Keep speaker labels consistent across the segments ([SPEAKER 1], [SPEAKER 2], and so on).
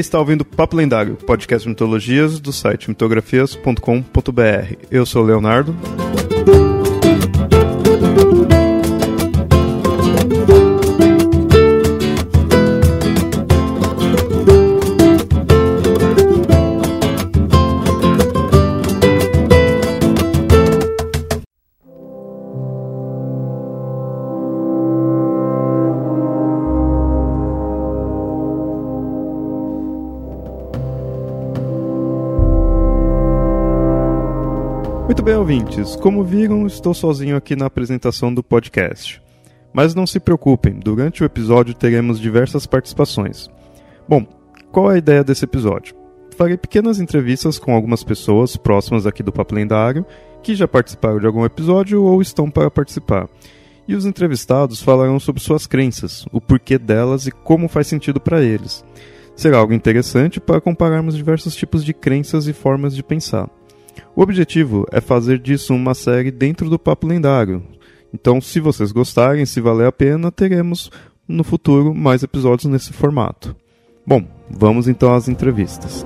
[SPEAKER 1] está ouvindo Papo Lendário, podcast de mitologias do site mitografias.com.br. Eu sou o Leonardo. Ouvintes. Como viram, estou sozinho aqui na apresentação do podcast. Mas não se preocupem, durante o episódio teremos diversas participações. Bom, qual é a ideia desse episódio? Farei pequenas entrevistas com algumas pessoas próximas aqui do Papo Lendário que já participaram de algum episódio ou estão para participar. E os entrevistados falarão sobre suas crenças, o porquê delas e como faz sentido para eles. Será algo interessante para compararmos diversos tipos de crenças e formas de pensar. O objetivo é fazer disso uma série dentro do Papo Lendário. Então, se vocês gostarem, se valer a pena, teremos no futuro mais episódios nesse formato. Bom, vamos então às entrevistas.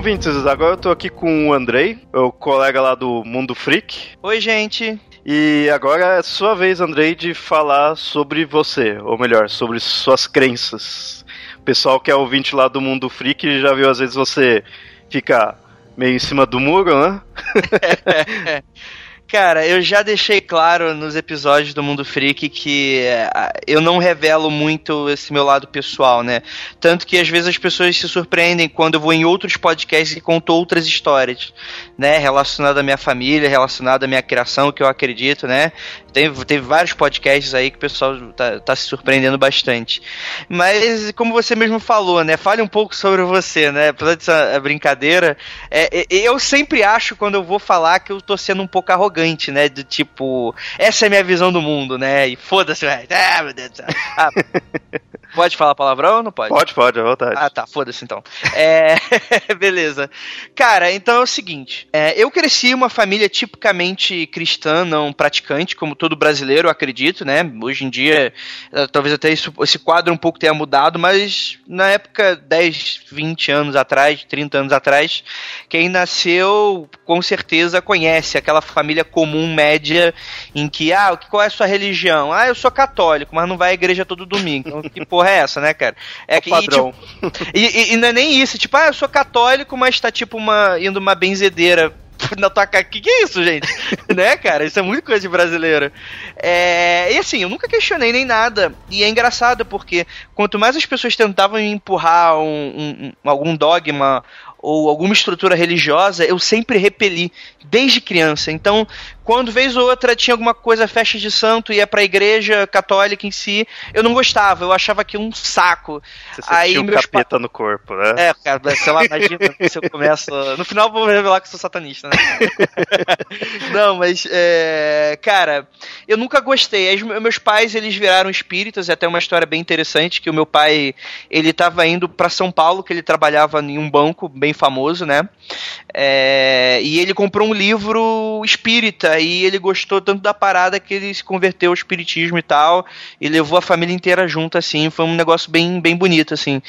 [SPEAKER 1] Ouvintes, agora eu tô aqui com o Andrei, o colega lá do Mundo Freak.
[SPEAKER 2] Oi, gente.
[SPEAKER 1] E agora é sua vez, Andrei, de falar sobre você, ou melhor, sobre suas crenças. O pessoal que é ouvinte lá do Mundo Freak já viu às vezes você fica meio em cima do muro, né?
[SPEAKER 2] Cara, eu já deixei claro nos episódios do Mundo Freak que eu não revelo muito esse meu lado pessoal, né? Tanto que às vezes as pessoas se surpreendem quando eu vou em outros podcasts e conto outras histórias, né? Relacionadas à minha família, relacionadas à minha criação, que eu acredito, né? Teve, teve vários podcasts aí que o pessoal tá, tá se surpreendendo bastante. Mas, como você mesmo falou, né? Fale um pouco sobre você, né? Apesar dessa brincadeira, é, eu sempre acho quando eu vou falar que eu tô sendo um pouco arrogante, né? Do tipo, essa é a minha visão do mundo, né? E foda-se, ah, meu Deus do céu. Ah, Pode falar palavrão ou não pode?
[SPEAKER 1] Pode, pode, à vontade.
[SPEAKER 2] Ah, tá, foda-se então. É... Beleza. Cara, então é o seguinte: é, eu cresci uma família tipicamente cristã, não praticante, como todo brasileiro, eu acredito, né? Hoje em dia, eh, talvez até isso, esse quadro um pouco tenha mudado, mas na época, 10, 20 anos atrás, 30 anos atrás, quem nasceu com certeza conhece aquela família comum, média, em que, ah, qual é a sua religião? Ah, eu sou católico, mas não vai à igreja todo domingo. Então, que porra é essa, né, cara? É
[SPEAKER 1] o que, padrão.
[SPEAKER 2] E, tipo, e, e, e, não é nem isso, tipo, ah, eu sou católico, mas tá tipo uma, indo uma benzedeira na tua cara. Que que é isso, gente? né, cara? Isso é muito coisa de brasileiro. É... E assim, eu nunca questionei nem nada. E é engraçado porque quanto mais as pessoas tentavam empurrar um, um, algum dogma ou alguma estrutura religiosa, eu sempre repeli, desde criança. Então, quando vez ou outra tinha alguma coisa festa de santo, ia pra igreja católica em si, eu não gostava, eu achava aquilo um saco.
[SPEAKER 1] Você Aí um capeta pa... no corpo, né?
[SPEAKER 2] É, cara, sei lá, imagina se eu começo. No final vou revelar que sou satanista, né? não, mas, é... cara, eu nunca gostei. Os meus pais, eles viraram espíritas, é até uma história bem interessante, que o meu pai, ele tava indo para São Paulo, que ele trabalhava em um banco bem famoso, né? É... E ele comprou um livro espírita aí ele gostou tanto da parada que ele se converteu ao espiritismo e tal, e levou a família inteira junto, assim, foi um negócio bem, bem bonito, assim.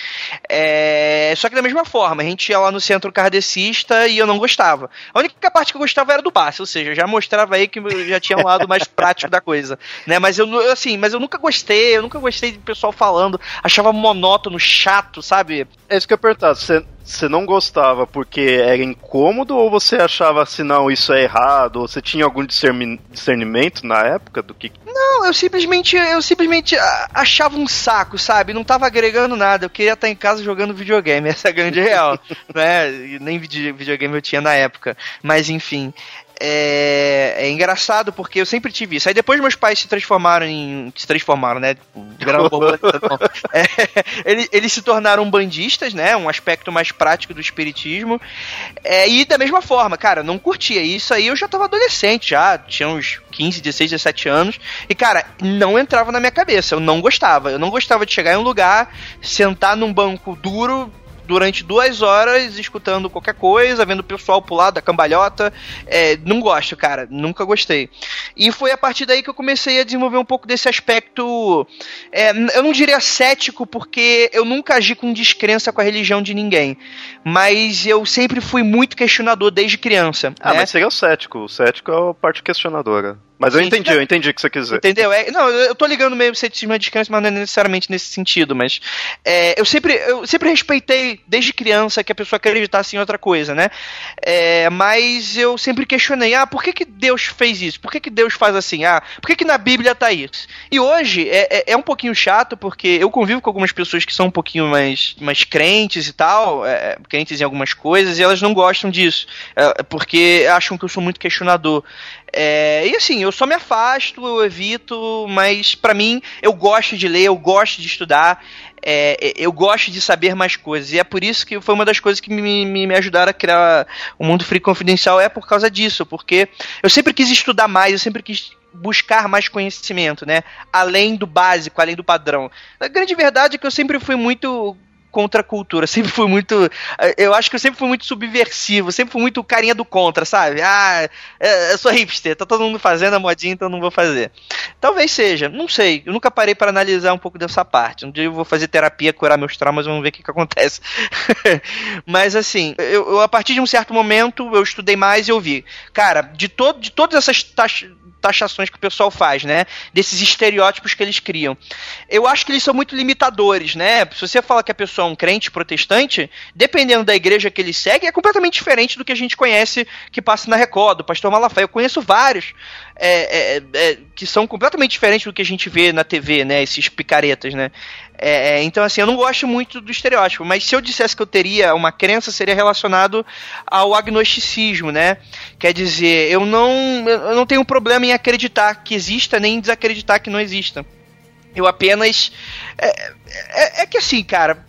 [SPEAKER 2] É... Só que da mesma forma, a gente ia lá no centro kardecista e eu não gostava. A única parte que eu gostava era do passe, ou seja, já mostrava aí que já tinha um lado mais prático da coisa, né? Mas eu, assim, mas eu nunca gostei, eu nunca gostei de pessoal falando, achava monótono, chato, sabe?
[SPEAKER 1] É isso que eu ia perguntar, você você não gostava porque era incômodo ou você achava assim, não, isso é errado? Ou você tinha algum discernimento na época do que.
[SPEAKER 2] Não, eu simplesmente, eu simplesmente achava um saco, sabe? Não tava agregando nada. Eu queria estar em casa jogando videogame, essa é a grande real. né? Nem videogame eu tinha na época. Mas enfim é, é, engraçado porque eu sempre tive isso. Aí depois meus pais se transformaram em. Se transformaram, né? Viraram é, eles, eles, se tornaram bandistas, né? Um aspecto mais prático do espiritismo. É, e da mesma forma, cara, não curtia. Isso aí eu já tava adolescente, já tinha uns 15, 16, 17 anos. E, cara, não entrava na minha cabeça. Eu não gostava. Eu não gostava de chegar em um lugar, sentar num banco duro, durante duas horas escutando qualquer coisa, vendo o pessoal pular da cambalhota. É, não gosto, cara. Nunca gostei. E foi a partir daí que eu comecei a desenvolver um pouco desse aspecto. É, eu não diria cético, porque eu nunca agi com descrença com a religião de ninguém. Mas eu sempre fui muito questionador desde criança.
[SPEAKER 1] Ah, né? mas seria o cético. O cético é a parte questionadora. Mas eu entendi, eu entendi o que você quis dizer.
[SPEAKER 2] Entendeu? É, não, eu tô ligando meio ceticismo a descanso, mas não é necessariamente nesse sentido. Mas é, eu, sempre, eu sempre respeitei, desde criança, que a pessoa acreditasse em outra coisa, né? É, mas eu sempre questionei, ah, por que, que Deus fez isso? Por que, que Deus faz assim? Ah, por que, que na Bíblia tá isso? E hoje é, é, é um pouquinho chato, porque eu convivo com algumas pessoas que são um pouquinho mais, mais crentes e tal, é, crentes em algumas coisas, e elas não gostam disso, é, porque acham que eu sou muito questionador. É, e assim, eu só me afasto, eu evito, mas para mim, eu gosto de ler, eu gosto de estudar, é, eu gosto de saber mais coisas. E é por isso que foi uma das coisas que me, me, me ajudaram a criar o Mundo Free Confidencial, é por causa disso, porque eu sempre quis estudar mais, eu sempre quis buscar mais conhecimento, né? Além do básico, além do padrão. A grande verdade é que eu sempre fui muito contra a cultura. Sempre fui muito. Eh, eu acho que eu sempre fui muito subversivo, sempre fui muito carinha do contra, sabe? Ah, eh, eu sou hipster, tá todo mundo fazendo a modinha, então não vou fazer. Talvez seja, não sei. Eu nunca parei para analisar um pouco dessa parte. Um dia eu vou fazer terapia, curar meus traumas, vamos ver o que, que acontece. Mas assim, eu, eu, a partir de um certo momento eu estudei mais e eu vi. Cara, de, todo, de todas essas taxas taxações que o pessoal faz, né? Desses estereótipos que eles criam. Eu acho que eles são muito limitadores, né? Se você fala que a pessoa é um crente protestante, dependendo da igreja que ele segue, é completamente diferente do que a gente conhece que passa na Record, do pastor Malafaia. Eu conheço vários é, é, é, que são completamente diferentes do que a gente vê na TV, né? Esses picaretas, né? É, é, então, assim, eu não gosto muito do estereótipo, mas se eu dissesse que eu teria uma crença, seria relacionado ao agnosticismo, né? Quer dizer, eu não, eu não tenho problema em acreditar que exista, nem em desacreditar que não exista. Eu apenas. É, é, que assim, cara.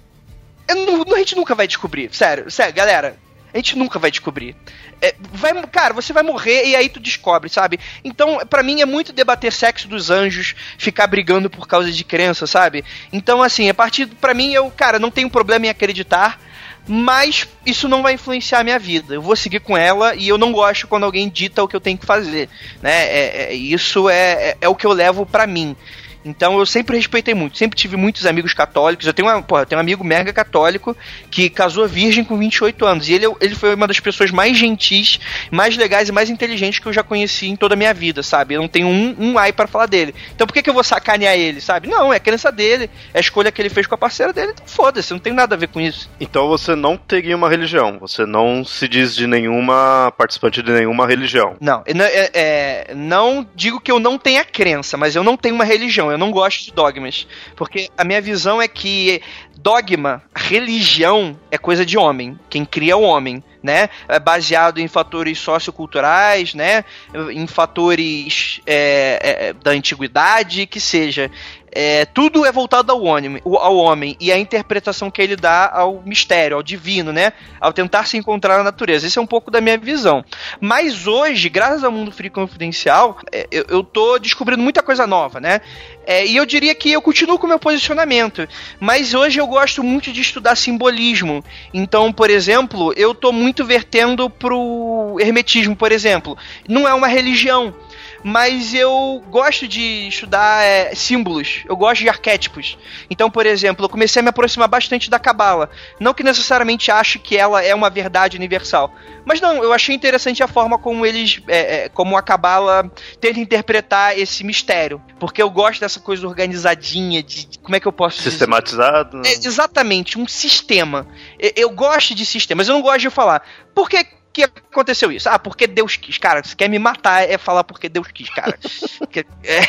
[SPEAKER 2] Não, a gente nunca vai descobrir. Sério, sério, galera. A gente nunca vai descobrir. É, vai, cara, você vai morrer e aí tu descobre, sabe? Então, para mim é muito debater sexo dos anjos, ficar brigando por causa de crença, sabe? Então, assim, a partir para mim eu, cara, não tenho problema em acreditar, mas isso não vai influenciar a minha vida. Eu vou seguir com ela e eu não gosto quando alguém dita o que eu tenho que fazer, né? É, é, isso é, é, é o que eu levo para mim. Então eu sempre respeitei muito, sempre tive muitos amigos católicos. Eu tenho, uma, porra, tenho um amigo mega católico que casou virgem com 28 anos. E ele, ele foi uma das pessoas mais gentis, mais legais e mais inteligentes que eu já conheci em toda a minha vida, sabe? Eu não tenho um, um ai para falar dele. Então por que, que eu vou sacanear ele, sabe? Não, é a crença dele, é a escolha que ele fez com a parceira dele, então foda-se, não tem nada a ver com isso.
[SPEAKER 1] Então você não teria uma religião, você não se diz de nenhuma participante de nenhuma religião.
[SPEAKER 2] Não, é, é, não digo que eu não tenha crença, mas eu não tenho uma religião eu não gosto de dogmas. Porque a minha visão é que dogma, religião, é coisa de homem. Quem cria é o homem, né? É baseado em fatores socioculturais, né? Em fatores é, é, da antiguidade, que seja. É, tudo é voltado ao homem, ao homem e a interpretação que ele dá ao mistério, ao divino, né? Ao tentar se encontrar na natureza. Esse é um pouco da minha visão. Mas hoje, graças ao Mundo Free Confidencial, é, eu, eu tô descobrindo muita coisa nova, né? É, e eu diria que eu continuo com o meu posicionamento. Mas hoje eu gosto muito de estudar simbolismo. Então, por exemplo, eu tô muito vertendo pro hermetismo, por exemplo. Não é uma religião mas eu gosto de estudar é, símbolos, eu gosto de arquétipos. Então, por exemplo, eu comecei a me aproximar bastante da Cabala. Não que necessariamente ache que ela é uma verdade universal, mas não, eu achei interessante a forma como eles, é, é, como a Cabala tenta interpretar esse mistério. Porque eu gosto dessa coisa organizadinha, de, de como é que eu posso
[SPEAKER 1] Sistematizado?
[SPEAKER 2] Dizer? É, exatamente, um sistema. Eu, eu gosto de sistemas, eu não gosto de falar. Por que que aconteceu isso? Ah, porque Deus quis. Cara, se quer me matar é falar porque Deus quis, cara. é,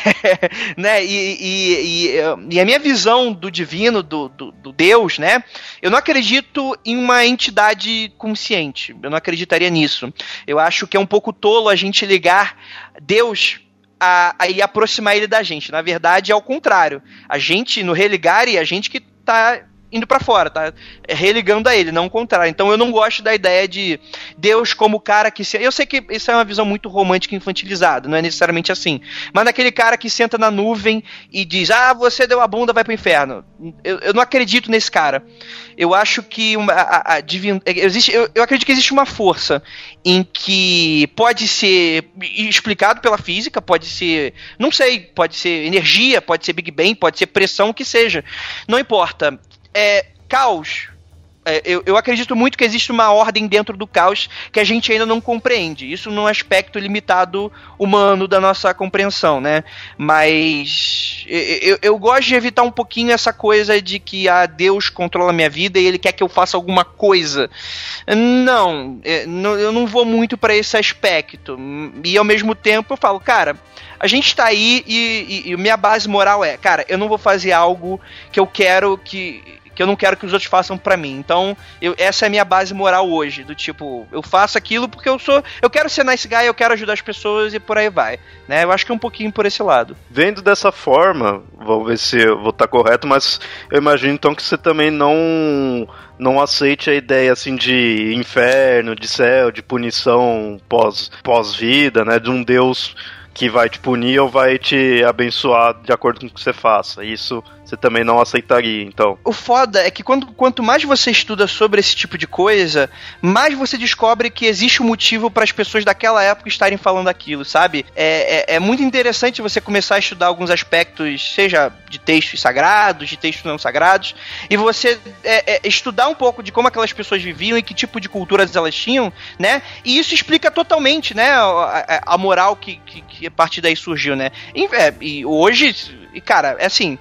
[SPEAKER 2] né? E, e, e, e, a minha visão do divino, do, do, do, Deus, né? Eu não acredito em uma entidade consciente. Eu não acreditaria nisso. Eu acho que é um pouco tolo a gente ligar Deus a, a, e aproximar ele da gente. Na verdade, é o contrário. A gente, no religar, e a gente que tá indo para fora, tá religando a ele, não o contrário. Então eu não gosto da ideia de Deus como cara que se... eu sei que isso é uma visão muito romântica e infantilizada, não é necessariamente assim, mas naquele cara que senta na nuvem e diz: "Ah, você deu a bunda, vai pro inferno". Eu, eu não acredito nesse cara. Eu acho que uma, a, a divin... existe eu, eu acredito que existe uma força em que pode ser explicado pela física, pode ser, não sei, pode ser energia, pode ser Big Bang, pode ser pressão, o que seja. Não importa. É caos. É, eu, eu, acredito muito que existe uma ordem dentro do caos que a gente ainda não compreende. Isso num aspecto limitado humano da nossa compreensão, né? Mas eu, eu gosto de evitar um pouquinho essa coisa de que ah, Deus controla a minha vida e ele quer que eu faça alguma coisa. Não, é, eu não vou muito para esse aspecto. E ao mesmo tempo eu falo, cara, a gente tá aí e, e, e minha base moral é, cara, eu não vou fazer algo que eu quero que que eu não quero que os outros façam para mim. Então, eu, essa é a minha base moral hoje, do tipo, eu faço aquilo porque eu sou, eu quero ser nice guy, eu quero ajudar as pessoas e por aí vai, né? Eu acho que é um pouquinho por esse lado.
[SPEAKER 1] Vendo dessa forma, vou ver se eu vou estar correto, mas eu imagino então que você também não não aceite a ideia assim de inferno, de céu, de punição pós pós-vida, né, de um Deus que vai te punir ou vai te abençoar de acordo com o que você faça. Isso você também não aceitaria, então.
[SPEAKER 2] O foda é que quando, quanto mais você estuda sobre esse tipo de coisa, mais você descobre que existe um motivo para as pessoas daquela época estarem falando aquilo, sabe? É, é, é, muito interessante você começar a estudar alguns aspectos, seja de textos sagrados, de textos não sagrados, e você é, é estudar um pouco de como aquelas pessoas viviam e que tipo de culturas elas tinham, né? E isso explica totalmente, né, a, a moral que, que, que, a partir daí surgiu, né? E, é, e hoje, cara, é assim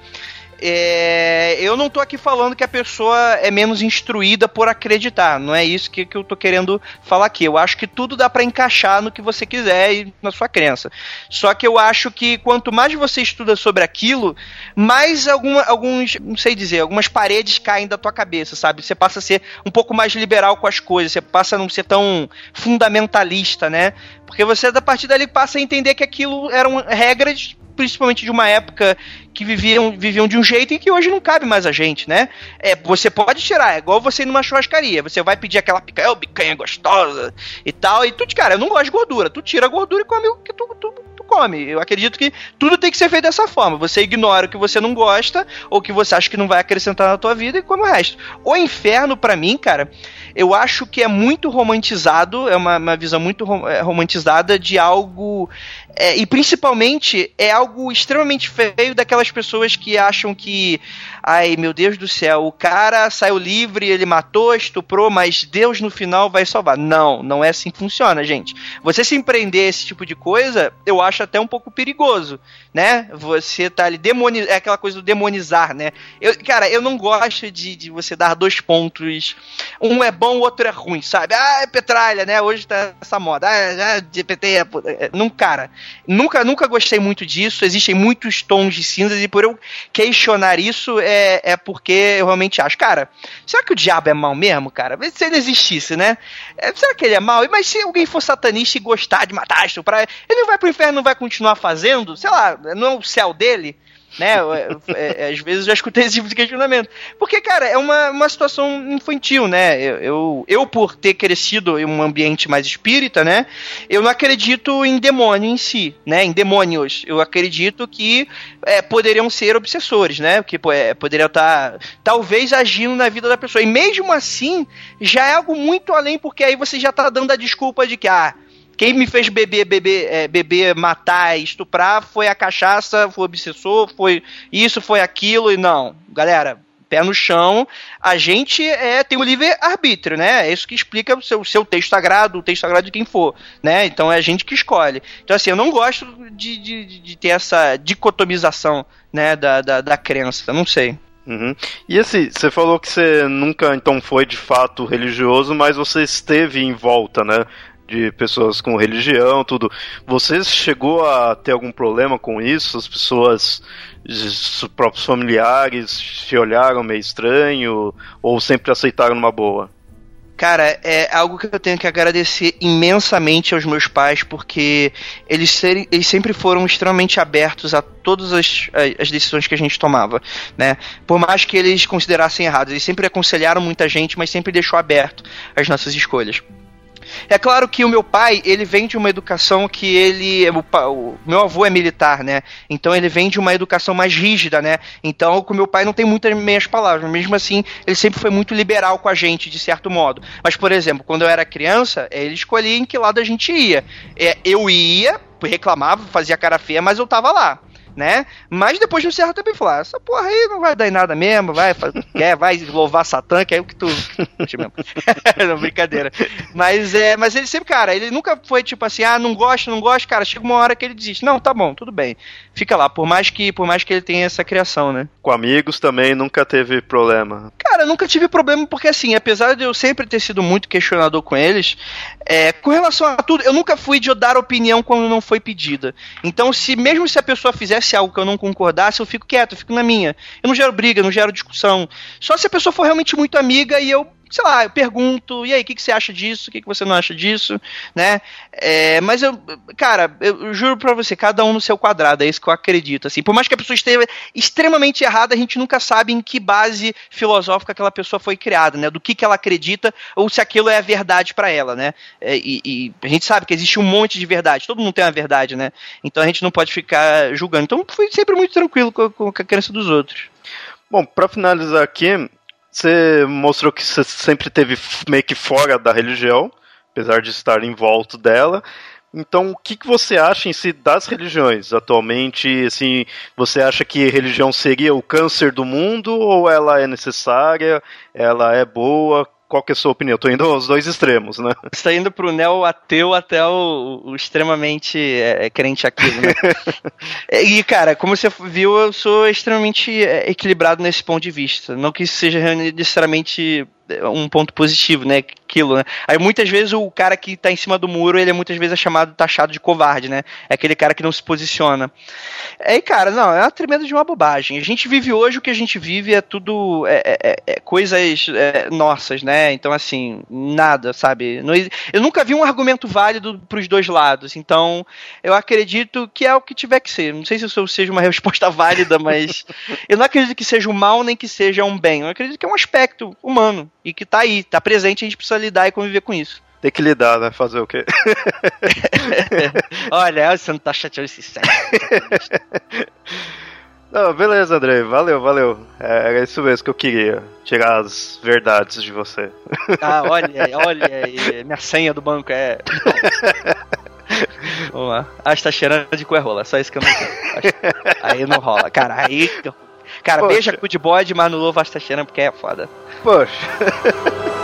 [SPEAKER 2] é, eu não tô aqui falando que a pessoa é menos instruída por acreditar. Não é isso que, que eu tô querendo falar aqui. Eu acho que tudo dá para encaixar no que você quiser e na sua crença. Só que eu acho que quanto mais você estuda sobre aquilo, mais alguma, alguns, não sei dizer, algumas paredes caem da tua cabeça, sabe? Você passa a ser um pouco mais liberal com as coisas, você passa a não ser tão fundamentalista, né? Porque você, a partir dali, passa a entender que aquilo eram regras principalmente de uma época que viviam, viviam de um jeito e que hoje não cabe mais a gente, né? É, você pode tirar, é igual você ir numa churrascaria, você vai pedir aquela picanha, oh, picanha gostosa e tal, e tu, cara, eu não gosto de gordura, tu tira a gordura e come o que tu, tu, tu come. Eu acredito que tudo tem que ser feito dessa forma. Você ignora o que você não gosta ou que você acha que não vai acrescentar na tua vida e come o resto. O inferno, para mim, cara, eu acho que é muito romantizado, é uma, uma visão muito é, romantizada de algo. É, e principalmente é algo extremamente feio daquelas pessoas que acham que, ai meu Deus do céu, o cara saiu livre, ele matou, estuprou, mas Deus no final vai salvar. Não, não é assim que funciona, gente. Você se empreender esse tipo de coisa, eu acho até um pouco perigoso, né? Você tá ali demonizar, é aquela coisa do demonizar, né? Eu, cara, eu não gosto de, de você dar dois pontos. Um é bom, o outro é ruim, sabe? Ah, é petralha, né? Hoje tá essa moda. Ah, GPT é, é. Não, cara, nunca, nunca gostei muito disso. Existem muitos tons de cinzas e por eu questionar isso é, é porque eu realmente acho, cara, será que o diabo é mal mesmo, cara? Se ele existisse, né? É, será que ele é mal? Mas se alguém for satanista e gostar de matar, ele não vai pro inferno, não vai continuar fazendo? Sei lá, não é o céu dele? Né? É, às vezes eu já escutei esse tipo de questionamento. Porque, cara, é uma, uma situação infantil, né? Eu, eu, eu, por ter crescido em um ambiente mais espírita, né? Eu não acredito em demônio em si, né? Em demônios. Eu acredito que é, poderiam ser obsessores, né? Que é, poderiam estar, tá, talvez, agindo na vida da pessoa. E mesmo assim, já é algo muito além, porque aí você já está dando a desculpa de que, ah, quem me fez beber, beber, é, beber, matar, estuprar foi a cachaça, foi o obsessor, foi isso, foi aquilo e não. Galera, pé no chão, a gente é, tem o livre-arbítrio, né? É isso que explica o seu, seu texto sagrado, o texto sagrado de quem for, né? Então é a gente que escolhe. Então, assim, eu não gosto de, de, de ter essa dicotomização, né, da, da, da crença, não sei.
[SPEAKER 1] Uhum. E assim, você falou que você nunca então foi de fato religioso, mas você esteve em volta, né? De pessoas com religião, tudo. Você chegou a ter algum problema com isso? As pessoas, os próprios familiares, se olharam meio estranho ou sempre aceitaram numa boa?
[SPEAKER 2] Cara, é algo que eu tenho que agradecer imensamente aos meus pais, porque eles, serem, eles sempre foram extremamente abertos a todas as, as decisões que a gente tomava, né? Por mais que eles considerassem errados, eles sempre aconselharam muita gente, mas sempre deixou aberto as nossas escolhas. É claro que o meu pai, ele vem de uma educação que ele. O, o, meu avô é militar, né? Então ele vem de uma educação mais rígida, né? Então com o meu pai não tem muitas meias palavras. Mesmo assim, ele sempre foi muito liberal com a gente, de certo modo. Mas, por exemplo, quando eu era criança, ele escolhia em que lado a gente ia. É, eu ia, reclamava, fazia cara feia, mas eu tava lá né? Mas depois no Serra também falou: ah, essa porra aí não vai dar em nada mesmo, vai, quer, vai louvar Satã, que é o que tu. não, brincadeira. Mas, é, mas ele sempre, cara, ele nunca foi tipo assim, ah, não gosto, não gosto, cara, chega uma hora que ele desiste. Não, tá bom, tudo bem. Fica lá, por mais que, por mais que ele tenha essa criação, né?
[SPEAKER 3] Com amigos também nunca teve problema.
[SPEAKER 2] Cara, nunca tive problema porque assim, apesar de eu sempre ter sido muito questionador com eles, é, com relação a tudo, eu nunca fui de dar opinião quando não foi pedida. Então, se mesmo se a pessoa fizesse algo que eu não concordasse, eu fico quieto, eu fico na minha. Eu não gero briga, não gero discussão. Só se a pessoa for realmente muito amiga e eu sei lá, eu pergunto, e aí, o que, que você acha disso? O que, que você não acha disso? Né? É, mas eu, cara, eu juro pra você, cada um no seu quadrado, é isso que eu acredito. Assim, por mais que a pessoa esteja extremamente errada, a gente nunca sabe em que base filosófica aquela pessoa foi criada, né? Do que, que ela acredita ou se aquilo é a verdade para ela, né? É, e, e, a gente sabe que existe um monte de verdade, todo mundo tem uma verdade, né? Então a gente não pode ficar julgando. Então fui sempre muito tranquilo com, com a crença dos outros.
[SPEAKER 3] Bom, para finalizar aqui, você mostrou que você sempre teve meio que fora da religião, apesar de estar em volta dela. Então, o que, que você acha em si das religiões atualmente? Assim, você acha que religião seria o câncer do mundo ou ela é necessária? Ela é boa? Qual que é a sua opinião? Eu tô indo aos dois extremos, né?
[SPEAKER 2] Você tá indo pro neo-ateu até o, o extremamente é, é crente aquilo, né? e, cara, como você viu, eu sou extremamente é, equilibrado nesse ponto de vista. Não que isso seja necessariamente um ponto positivo, né? Aquilo, né? Aí muitas vezes o cara que tá em cima do muro, ele muitas vezes é chamado, taxado de covarde, né? É aquele cara que não se posiciona. Aí, cara, não, é uma tremenda de uma bobagem. A gente vive hoje, o que a gente vive é tudo é, é, é, é coisas é, nossas, né? Então, assim, nada, sabe? Eu nunca vi um argumento válido pros dois lados. Então, eu acredito que é o que tiver que ser. Não sei se isso seja uma resposta válida, mas eu não acredito que seja um mal nem que seja um bem. Eu acredito que é um aspecto humano e que tá aí, tá presente, a gente precisa lidar e conviver com isso.
[SPEAKER 3] Tem que lidar, né? Fazer o quê?
[SPEAKER 2] Olha, você não tá chateando esse sério.
[SPEAKER 3] Não, beleza, André. Valeu, valeu. É, era isso mesmo que eu queria. Tirar as verdades de você.
[SPEAKER 2] Ah, olha, olha. Minha senha do banco é. Vamos lá. Ah, está cheirando de rola. Só isso que eu não quero. Aí não rola. Cara, aí. Cara, Poxa. beija cu de bode, mas novo está cheirando porque é foda.
[SPEAKER 3] Poxa.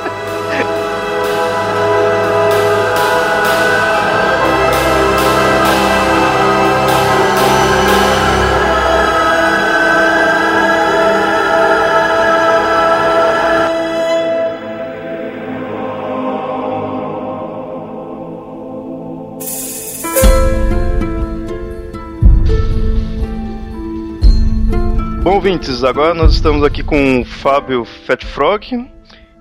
[SPEAKER 3] Bom, ouvintes, agora nós estamos aqui com o Fábio Fat Frog,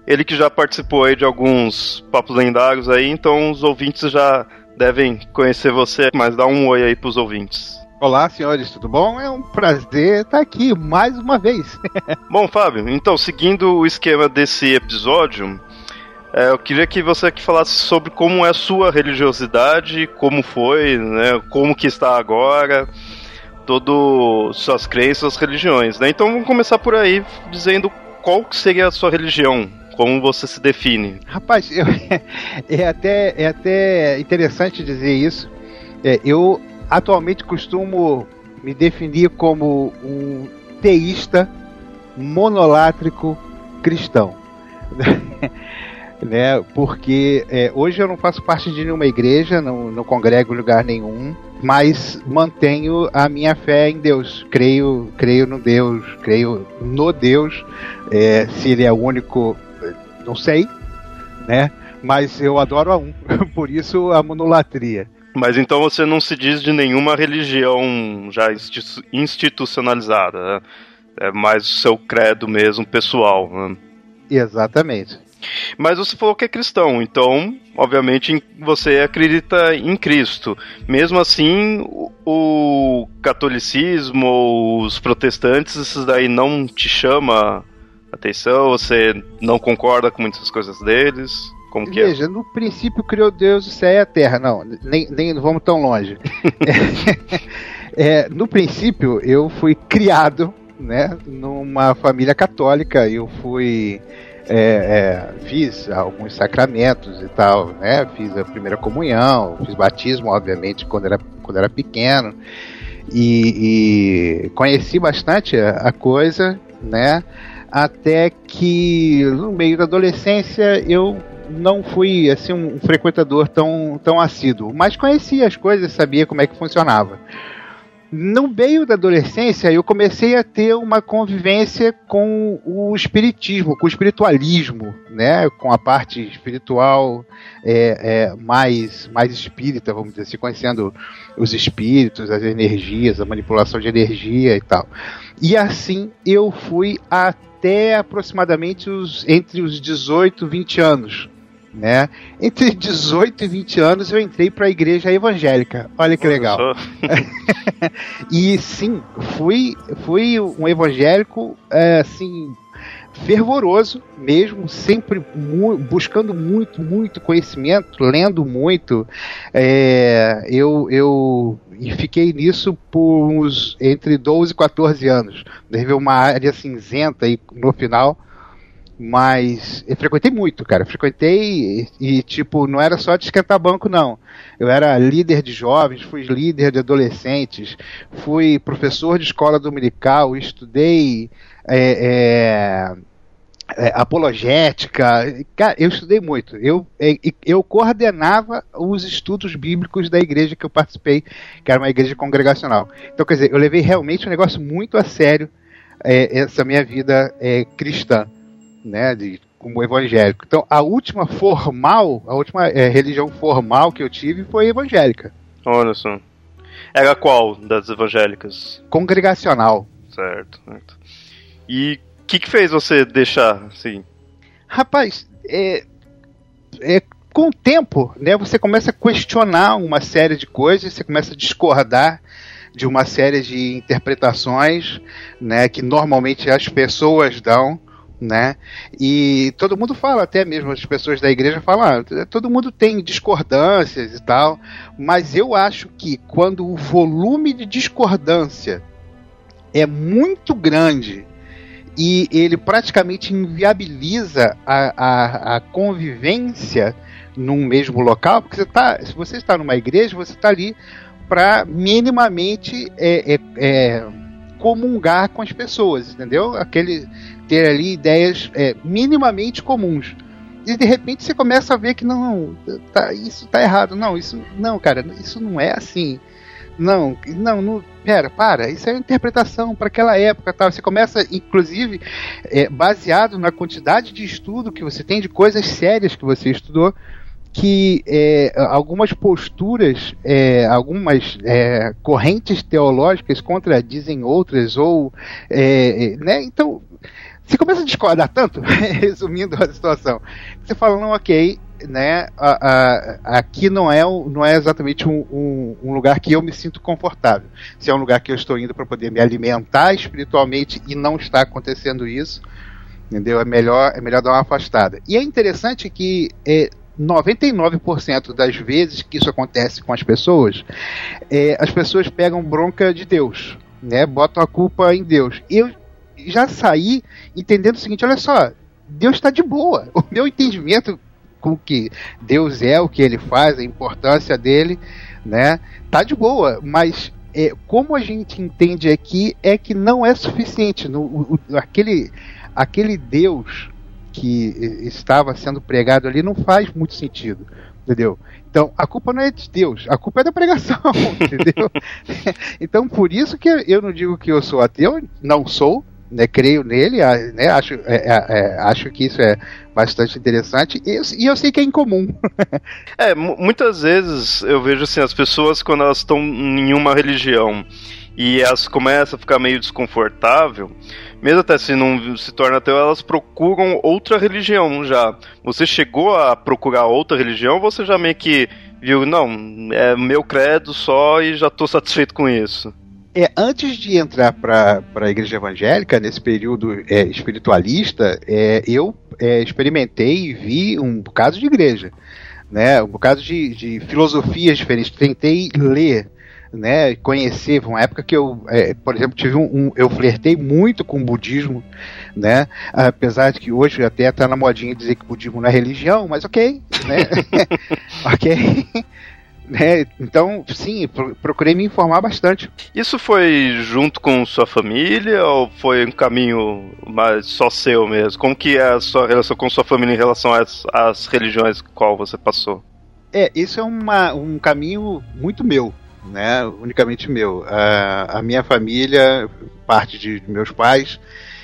[SPEAKER 3] ele que já participou aí de alguns papos lendários aí, então os ouvintes já devem conhecer você, mas dá um oi aí pros ouvintes.
[SPEAKER 4] Olá, senhores, tudo bom? É um prazer estar aqui mais uma vez.
[SPEAKER 3] bom, Fábio, então, seguindo o esquema desse episódio, é, eu queria que você aqui falasse sobre como é a sua religiosidade, como foi, né, como que está agora, todo suas crenças, suas religiões, né? Então vamos começar por aí dizendo qual seria a sua religião, como você se define.
[SPEAKER 4] Rapaz, eu, é, até, é até interessante dizer isso. É, eu atualmente costumo me definir como um teísta monolátrico cristão. né? Porque é, hoje eu não faço parte de nenhuma igreja, não, não congrego em lugar nenhum, mas mantenho a minha fé em Deus. Creio, creio no Deus, creio no Deus. É, se ele é o único, não sei, né? Mas eu adoro a um, por isso a monolatria.
[SPEAKER 3] Mas então você não se diz de nenhuma religião já institucionalizada, né? é mais o seu credo mesmo pessoal. Né?
[SPEAKER 4] Exatamente.
[SPEAKER 1] Mas você falou que é cristão, então, obviamente, você acredita em Cristo. Mesmo assim, o catolicismo os protestantes, isso daí não te chama atenção? Você não concorda com muitas coisas deles? Como que
[SPEAKER 4] é? Veja, é? no princípio criou Deus o céu e a terra. Não, nem, nem vamos tão longe. é, no princípio, eu fui criado né, numa família católica. Eu fui é, é, fiz alguns sacramentos e tal, né? Fiz a primeira comunhão, fiz batismo, obviamente, quando era, quando era pequeno. E, e conheci bastante a, a, coisa, né? Até que no meio da adolescência eu não fui assim um frequentador tão, tão assíduo, mas conhecia as coisas, sabia como é que funcionava no meio da adolescência, eu comecei a ter uma convivência com o espiritismo, com o espiritualismo, né? com a parte espiritual é, é, mais, mais espírita, vamos dizer assim, conhecendo os espíritos, as energias, a manipulação de energia e tal. E assim eu fui até aproximadamente os, entre os 18 e 20 anos né? Entre 18 e 20 anos eu entrei para a igreja evangélica. Olha que legal. e sim, fui, fui um evangélico é, assim fervoroso mesmo, sempre mu buscando muito, muito conhecimento, lendo muito. É, eu, eu fiquei nisso por uns entre 12 e 14 anos. Deve uma área cinzenta aí no final mas eu frequentei muito, cara. frequentei e, e, tipo, não era só de esquentar banco, não. Eu era líder de jovens, fui líder de adolescentes, fui professor de escola dominical, estudei é, é, é, apologética. Cara, eu estudei muito. Eu, é, eu coordenava os estudos bíblicos da igreja que eu participei, que era uma igreja congregacional. Então, quer dizer, eu levei realmente um negócio muito a sério é, essa minha vida é, cristã né, de, como evangélico. Então, a última formal, a última é, religião formal que eu tive foi evangélica.
[SPEAKER 1] Olha só. Era qual das evangélicas?
[SPEAKER 4] Congregacional.
[SPEAKER 1] Certo, certo. E o que, que fez você deixar, assim?
[SPEAKER 4] Rapaz, é, é, com o tempo, né, você começa a questionar uma série de coisas, você começa a discordar de uma série de interpretações, né, que normalmente as pessoas dão, né? E todo mundo fala, até mesmo as pessoas da igreja falam, ah, todo mundo tem discordâncias e tal, mas eu acho que quando o volume de discordância é muito grande e ele praticamente inviabiliza a, a, a convivência num mesmo local, porque você tá, se você está numa igreja, você está ali para minimamente é, é, é, comungar com as pessoas, entendeu? Aquele ter ali ideias é, minimamente comuns. E de repente você começa a ver que não, tá, isso tá errado. Não, isso não, cara, isso não é assim. Não, não, não pera, para, isso é uma interpretação para aquela época, tal. Você começa, inclusive, é, baseado na quantidade de estudo que você tem de coisas sérias que você estudou, que é, algumas posturas, é, algumas é, correntes teológicas contradizem outras, ou. É, é, né? Então, você começa a discordar tanto, resumindo a situação, você fala, não, ok, né, a, a, aqui não é, não é exatamente um, um, um, lugar que eu me sinto confortável. Se é um lugar que eu estou indo para poder me alimentar espiritualmente e não está acontecendo isso, entendeu? É melhor, é melhor dar uma afastada. E é interessante que é, 99% das vezes que isso acontece com as pessoas, é, as pessoas pegam bronca de Deus, né? Botam a culpa em Deus. Eu já saí entendendo o seguinte: olha só, Deus está de boa. O meu entendimento com que Deus é, o que ele faz, a importância dele, né, tá de boa, mas é, como a gente entende aqui é que não é suficiente. No, o, aquele, aquele Deus que estava sendo pregado ali não faz muito sentido, entendeu? Então, a culpa não é de Deus, a culpa é da pregação, entendeu? então, por isso que eu não digo que eu sou ateu, não sou, né, creio nele, né, acho, é, é, é, acho que isso é bastante interessante e e eu sei que é incomum.
[SPEAKER 1] é, muitas vezes eu vejo assim, as pessoas quando elas estão em uma religião
[SPEAKER 3] e elas começam a ficar meio desconfortável, mesmo até se não se torna ateu, elas procuram outra religião já. Você chegou a procurar outra religião você já meio que viu, não, é meu credo só e já estou satisfeito com isso?
[SPEAKER 4] É, antes de entrar para a igreja evangélica, nesse período é, espiritualista, é, eu é, experimentei e vi um bocado de igreja, né, um bocado de, de filosofias diferentes. Tentei ler né, conhecer, uma época que eu, é, por exemplo, tive um, um, eu flertei muito com o budismo, né, apesar de que hoje até tá na modinha dizer que o budismo não é religião, mas ok, né, ok, né, então, sim, procurei me informar bastante.
[SPEAKER 3] Isso foi junto com sua família ou foi um caminho mais só seu mesmo? Como que é a sua relação com sua família em relação às, às religiões qual você passou?
[SPEAKER 4] É, isso é uma, um caminho muito meu, né, unicamente meu. a minha família, parte de meus pais,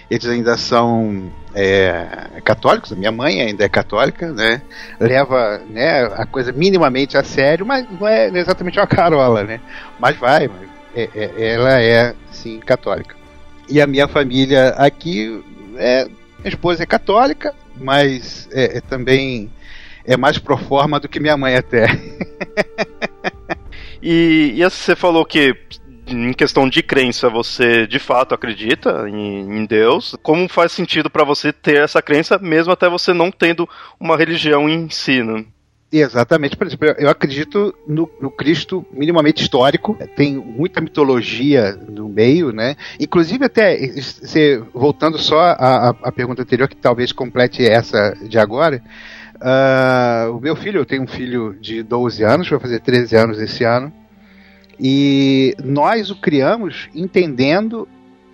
[SPEAKER 4] eles ainda são é, católicos, a minha mãe ainda é católica, né? Leva né, a coisa minimamente a sério, mas não é exatamente uma carola, né? Mas vai, é, é, ela é sim católica. E a minha família aqui é minha esposa é católica, mas é, é também é mais pro forma do que minha mãe até.
[SPEAKER 3] E, e você falou que em questão de crença, você de fato acredita em, em Deus. Como faz sentido para você ter essa crença, mesmo até você não tendo uma religião em si? Né?
[SPEAKER 4] Exatamente, por exemplo, eu acredito no, no, Cristo minimamente histórico, tem muita mitologia no meio, né? Inclusive, até se, voltando só à, à pergunta anterior, que talvez complete essa de agora. Uh, o meu filho, eu tenho um filho de 12 anos, vai fazer 13 anos esse ano, e nós o criamos entendendo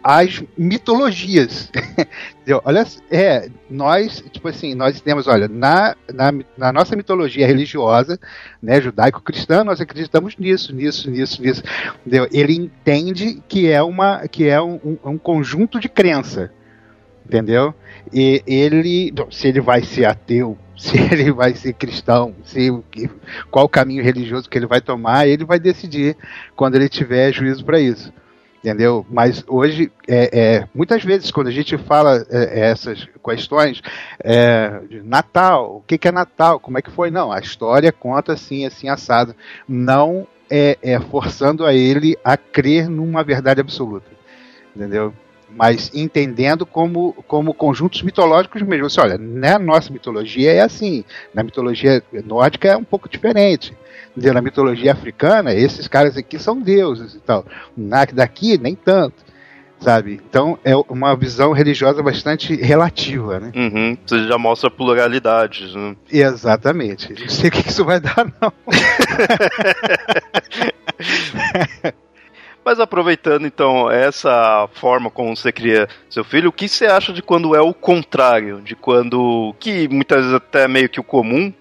[SPEAKER 4] as mitologias. olha, é, nós, tipo assim, nós temos, olha, na, na, na nossa mitologia religiosa, né, judaico-cristã, nós acreditamos nisso, nisso, nisso, nisso. Entendeu? Ele entende que é uma, que é um, um, um conjunto de crença, entendeu? E ele, se ele vai ser ateu se ele vai ser cristão, se, qual caminho religioso que ele vai tomar, ele vai decidir quando ele tiver juízo para isso. Entendeu? Mas hoje, é, é, muitas vezes, quando a gente fala é, essas questões, é, Natal, o que, que, é Natal? Como é que foi? Não, a história conta assim, assim, assado. Não é, é forçando a ele a crer numa verdade absoluta. Entendeu? Mas entendendo como, como conjuntos mitológicos mesmo. Você olha, na nossa mitologia é assim, na mitologia nórdica é um pouco diferente. Na mitologia africana, esses caras aqui são deuses e tal. Na daqui, nem tanto. Sabe? Então é uma visão religiosa bastante relativa, né?
[SPEAKER 3] Uhum. Você já mostra pluralidades, né?
[SPEAKER 4] Exatamente. Não sei o que isso vai dar, não.
[SPEAKER 3] Mas aproveitando então essa forma como você cria seu filho, o que você acha de quando é o contrário? De quando. que muitas vezes até é meio que o comum,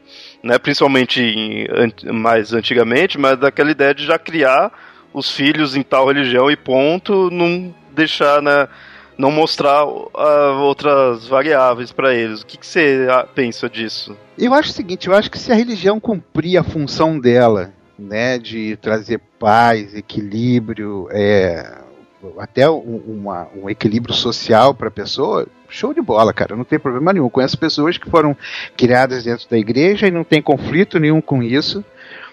[SPEAKER 3] né? Principalmente em, mais antigamente, mas daquela ideia de já criar os filhos em tal religião e ponto, não deixar, né? Não mostrar uh, outras variáveis para eles. O que, que você ah, pensa disso?
[SPEAKER 4] Eu acho o seguinte: eu acho que se a religião cumprir a função dela né, de trazer paz, equilíbrio, é, até um, uma, um equilíbrio social para a pessoa, show de bola, cara, não tem problema nenhum. Conheço pessoas que foram criadas dentro da igreja e não tem conflito nenhum com isso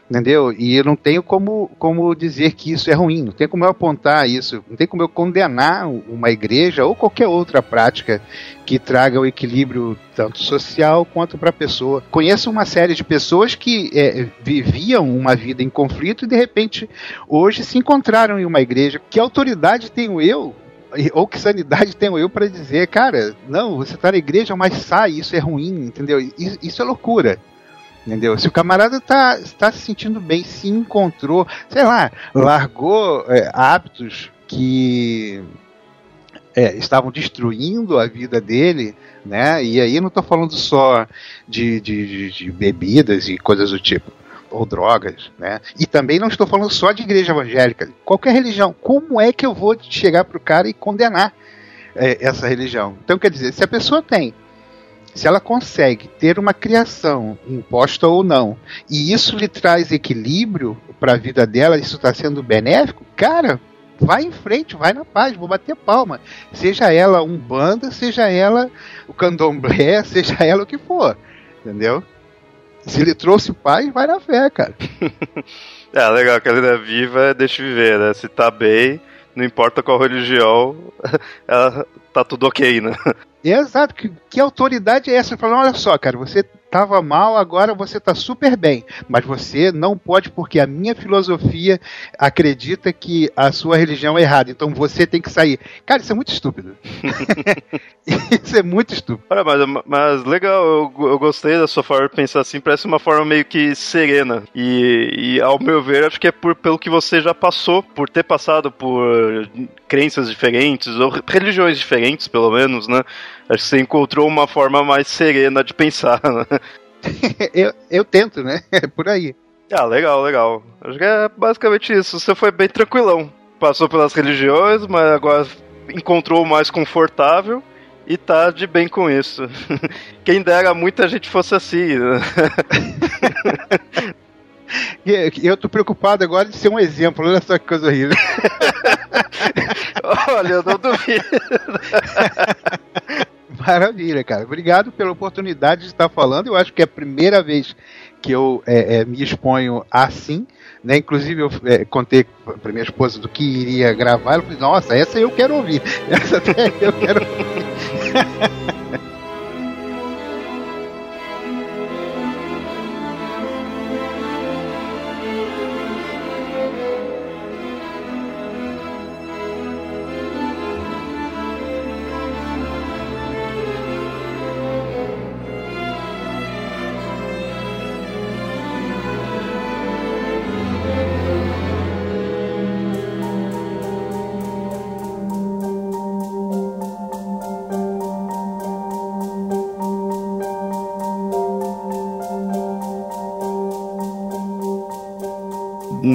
[SPEAKER 4] entendeu? E eu não tenho como, como dizer que isso é ruim, não tem como eu apontar isso, não tem como eu condenar uma igreja ou qualquer outra prática que traga o equilíbrio tanto social quanto para a pessoa. Conheço uma série de pessoas que é, viviam uma vida em conflito e de repente hoje se encontraram em uma igreja. Que autoridade tenho eu ou que sanidade tenho eu para dizer, cara, não, você está na igreja, mas sai, isso é ruim, entendeu? Isso, isso é loucura. Entendeu? Se o camarada tá, está se sentindo bem, se encontrou, sei lá, largou é, hábitos que é, estavam destruindo a vida dele, né? E aí não estou falando só de, de, de, bebidas e coisas do tipo, ou drogas, né? E também não estou falando só de igreja evangélica, qualquer religião. Como é que eu vou chegar para o cara e condenar é, essa religião? Então, quer dizer, se a pessoa tem se ela consegue ter uma criação, imposta ou não, e isso lhe traz equilíbrio para a vida dela, isso está sendo benéfico, cara, vai em frente, vai na paz, vou bater palma. Seja ela um banda, seja ela o candomblé, seja ela o que for. Entendeu? Se ele trouxe paz, vai na fé, cara.
[SPEAKER 1] é, legal, que vida viva deixa viver, né? Se tá bem, não importa qual religião, ela tá tudo ok, né?
[SPEAKER 4] Exato, que, que autoridade é essa? Falando, olha só, cara, você estava mal, agora você está super bem. Mas você não pode, porque a minha filosofia acredita que a sua religião é errada. Então você tem que sair. Cara, isso é muito estúpido. isso é muito estúpido.
[SPEAKER 1] Olha, mas, mas legal, eu, eu gostei da sua forma de pensar assim. Parece uma forma meio que serena. E, e ao meu ver, acho que é por, pelo que você já passou, por ter passado por crenças diferentes, ou religiões diferentes, pelo menos, né? Acho que você encontrou uma forma mais serena de pensar, né?
[SPEAKER 4] eu, eu tento, né? É por aí.
[SPEAKER 1] Ah, legal, legal. Acho que é basicamente isso. Você foi bem tranquilão. Passou pelas religiões, mas agora encontrou o mais confortável e tá de bem com isso. Quem dera muita gente fosse assim. Né?
[SPEAKER 4] Eu tô preocupado agora de ser um exemplo, olha só que coisa horrível.
[SPEAKER 1] olha, eu não duvido.
[SPEAKER 4] Maravilha, cara. Obrigado pela oportunidade de estar falando. Eu acho que é a primeira vez que eu é, é, me exponho assim. Né? Inclusive, eu é, contei para minha esposa do que iria gravar. Ela falou: Nossa, essa eu quero ouvir. Essa eu quero ouvir.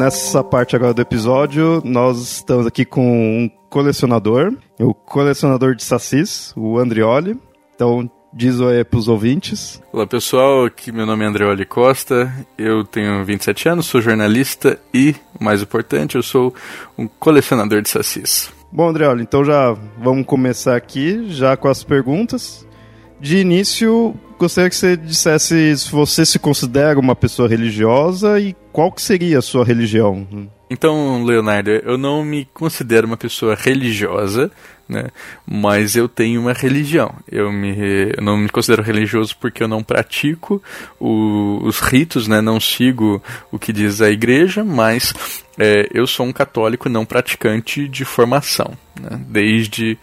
[SPEAKER 1] nessa parte agora do episódio, nós estamos aqui com um colecionador, o colecionador de sacis, o Andrioli. Então, diz oi para os ouvintes.
[SPEAKER 5] Olá pessoal, aqui meu nome é Andrioli Costa, eu tenho 27 anos, sou jornalista e, mais importante, eu sou um colecionador de sacis.
[SPEAKER 1] Bom, Andrioli, então já vamos começar aqui, já com as perguntas. De início, gostaria que você dissesse se você se considera uma pessoa religiosa e qual que seria a sua religião.
[SPEAKER 5] Então, Leonardo, eu não me considero uma pessoa religiosa, né? Mas eu tenho uma religião. Eu, me, eu não me considero religioso porque eu não pratico o, os ritos, né? Não sigo o que diz a igreja, mas é, eu sou um católico não praticante de formação, né? Desde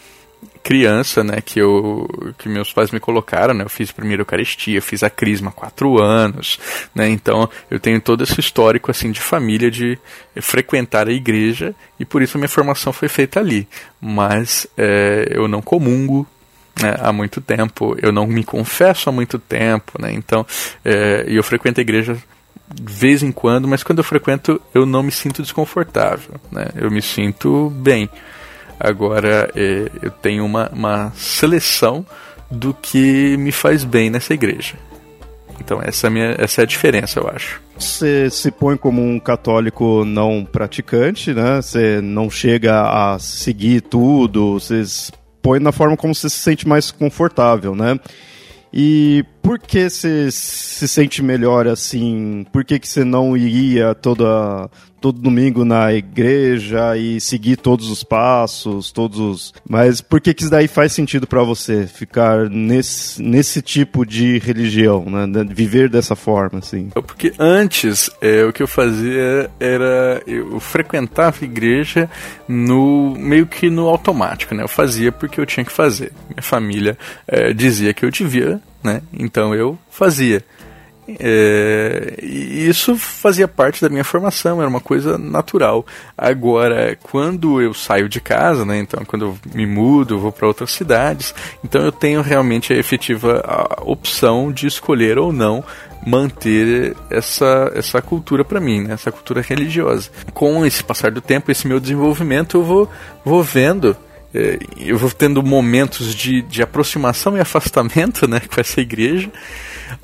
[SPEAKER 5] criança, né, que eu que meus pais me colocaram, né, eu fiz a primeira Eucaristia, fiz a Crisma há quatro anos, né, então eu tenho todo esse histórico assim de família de frequentar a igreja e por isso a minha formação foi feita ali, mas é, eu não comungo né, há muito tempo, eu não me confesso há muito tempo, né, então é, eu frequento a igreja de vez em quando, mas quando eu frequento eu não me sinto desconfortável, né, eu me sinto bem. Agora, é, eu tenho uma, uma seleção do que me faz bem nessa igreja. Então, essa é, minha, essa é a diferença, eu acho.
[SPEAKER 1] Você se põe como um católico não praticante, né? Você não chega a seguir tudo, você se põe na forma como você se sente mais confortável, né? E por que você se sente melhor assim? Por que, você não iria toda, todo domingo na igreja e seguir todos os passos, todos os... Mas por que que isso daí faz sentido para você ficar nesse, nesse tipo de religião, né? Viver dessa forma, assim?
[SPEAKER 5] É porque antes, é, o que eu fazia era eu frequentava a igreja no meio que no automático, né? Eu fazia porque eu tinha que fazer. Minha família é, dizia que eu devia, né? Então eu fazia. É, e isso fazia parte da minha formação, era uma coisa natural. Agora, quando eu saio de casa, né, então quando eu me mudo, vou para outras cidades, então eu tenho realmente a efetiva opção de escolher ou não manter essa, essa cultura para mim, né, essa cultura religiosa. Com esse passar do tempo, esse meu desenvolvimento, eu vou, vou vendo eu vou tendo momentos de, de aproximação e afastamento né, com essa igreja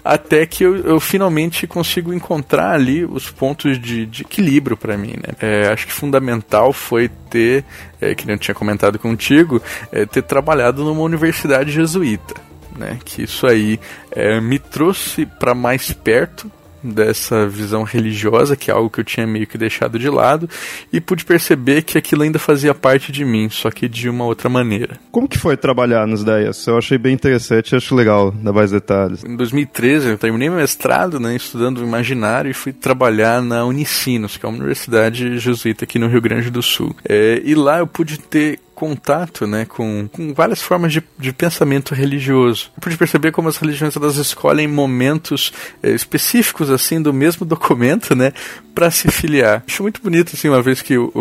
[SPEAKER 5] até que eu, eu, finalmente consigo encontrar ali os pontos de, de equilíbrio para mim. Né? É, acho que fundamental foi ter, é, que eu tinha comentado contigo, é, ter trabalhado numa universidade jesuíta. Né? Que isso aí é, me trouxe para mais perto dessa visão religiosa, que é algo que eu tinha meio que deixado de lado, e pude perceber que aquilo ainda fazia parte de mim, só que de uma outra maneira.
[SPEAKER 1] Como que foi trabalhar nas ideias? Eu achei bem interessante e acho legal dar mais detalhes.
[SPEAKER 5] Em 2013 eu terminei meu mestrado, né, estudando imaginário e fui trabalhar na Unicinos, que é uma universidade jesuíta aqui no Rio Grande do Sul. É, e lá eu pude ter contato né, com, com várias formas de, de pensamento religioso. Eu pude perceber como as religiões elas escolhem momentos é, específicos assim do mesmo documento né, para se filiar. Acho muito bonito assim, uma vez que eu,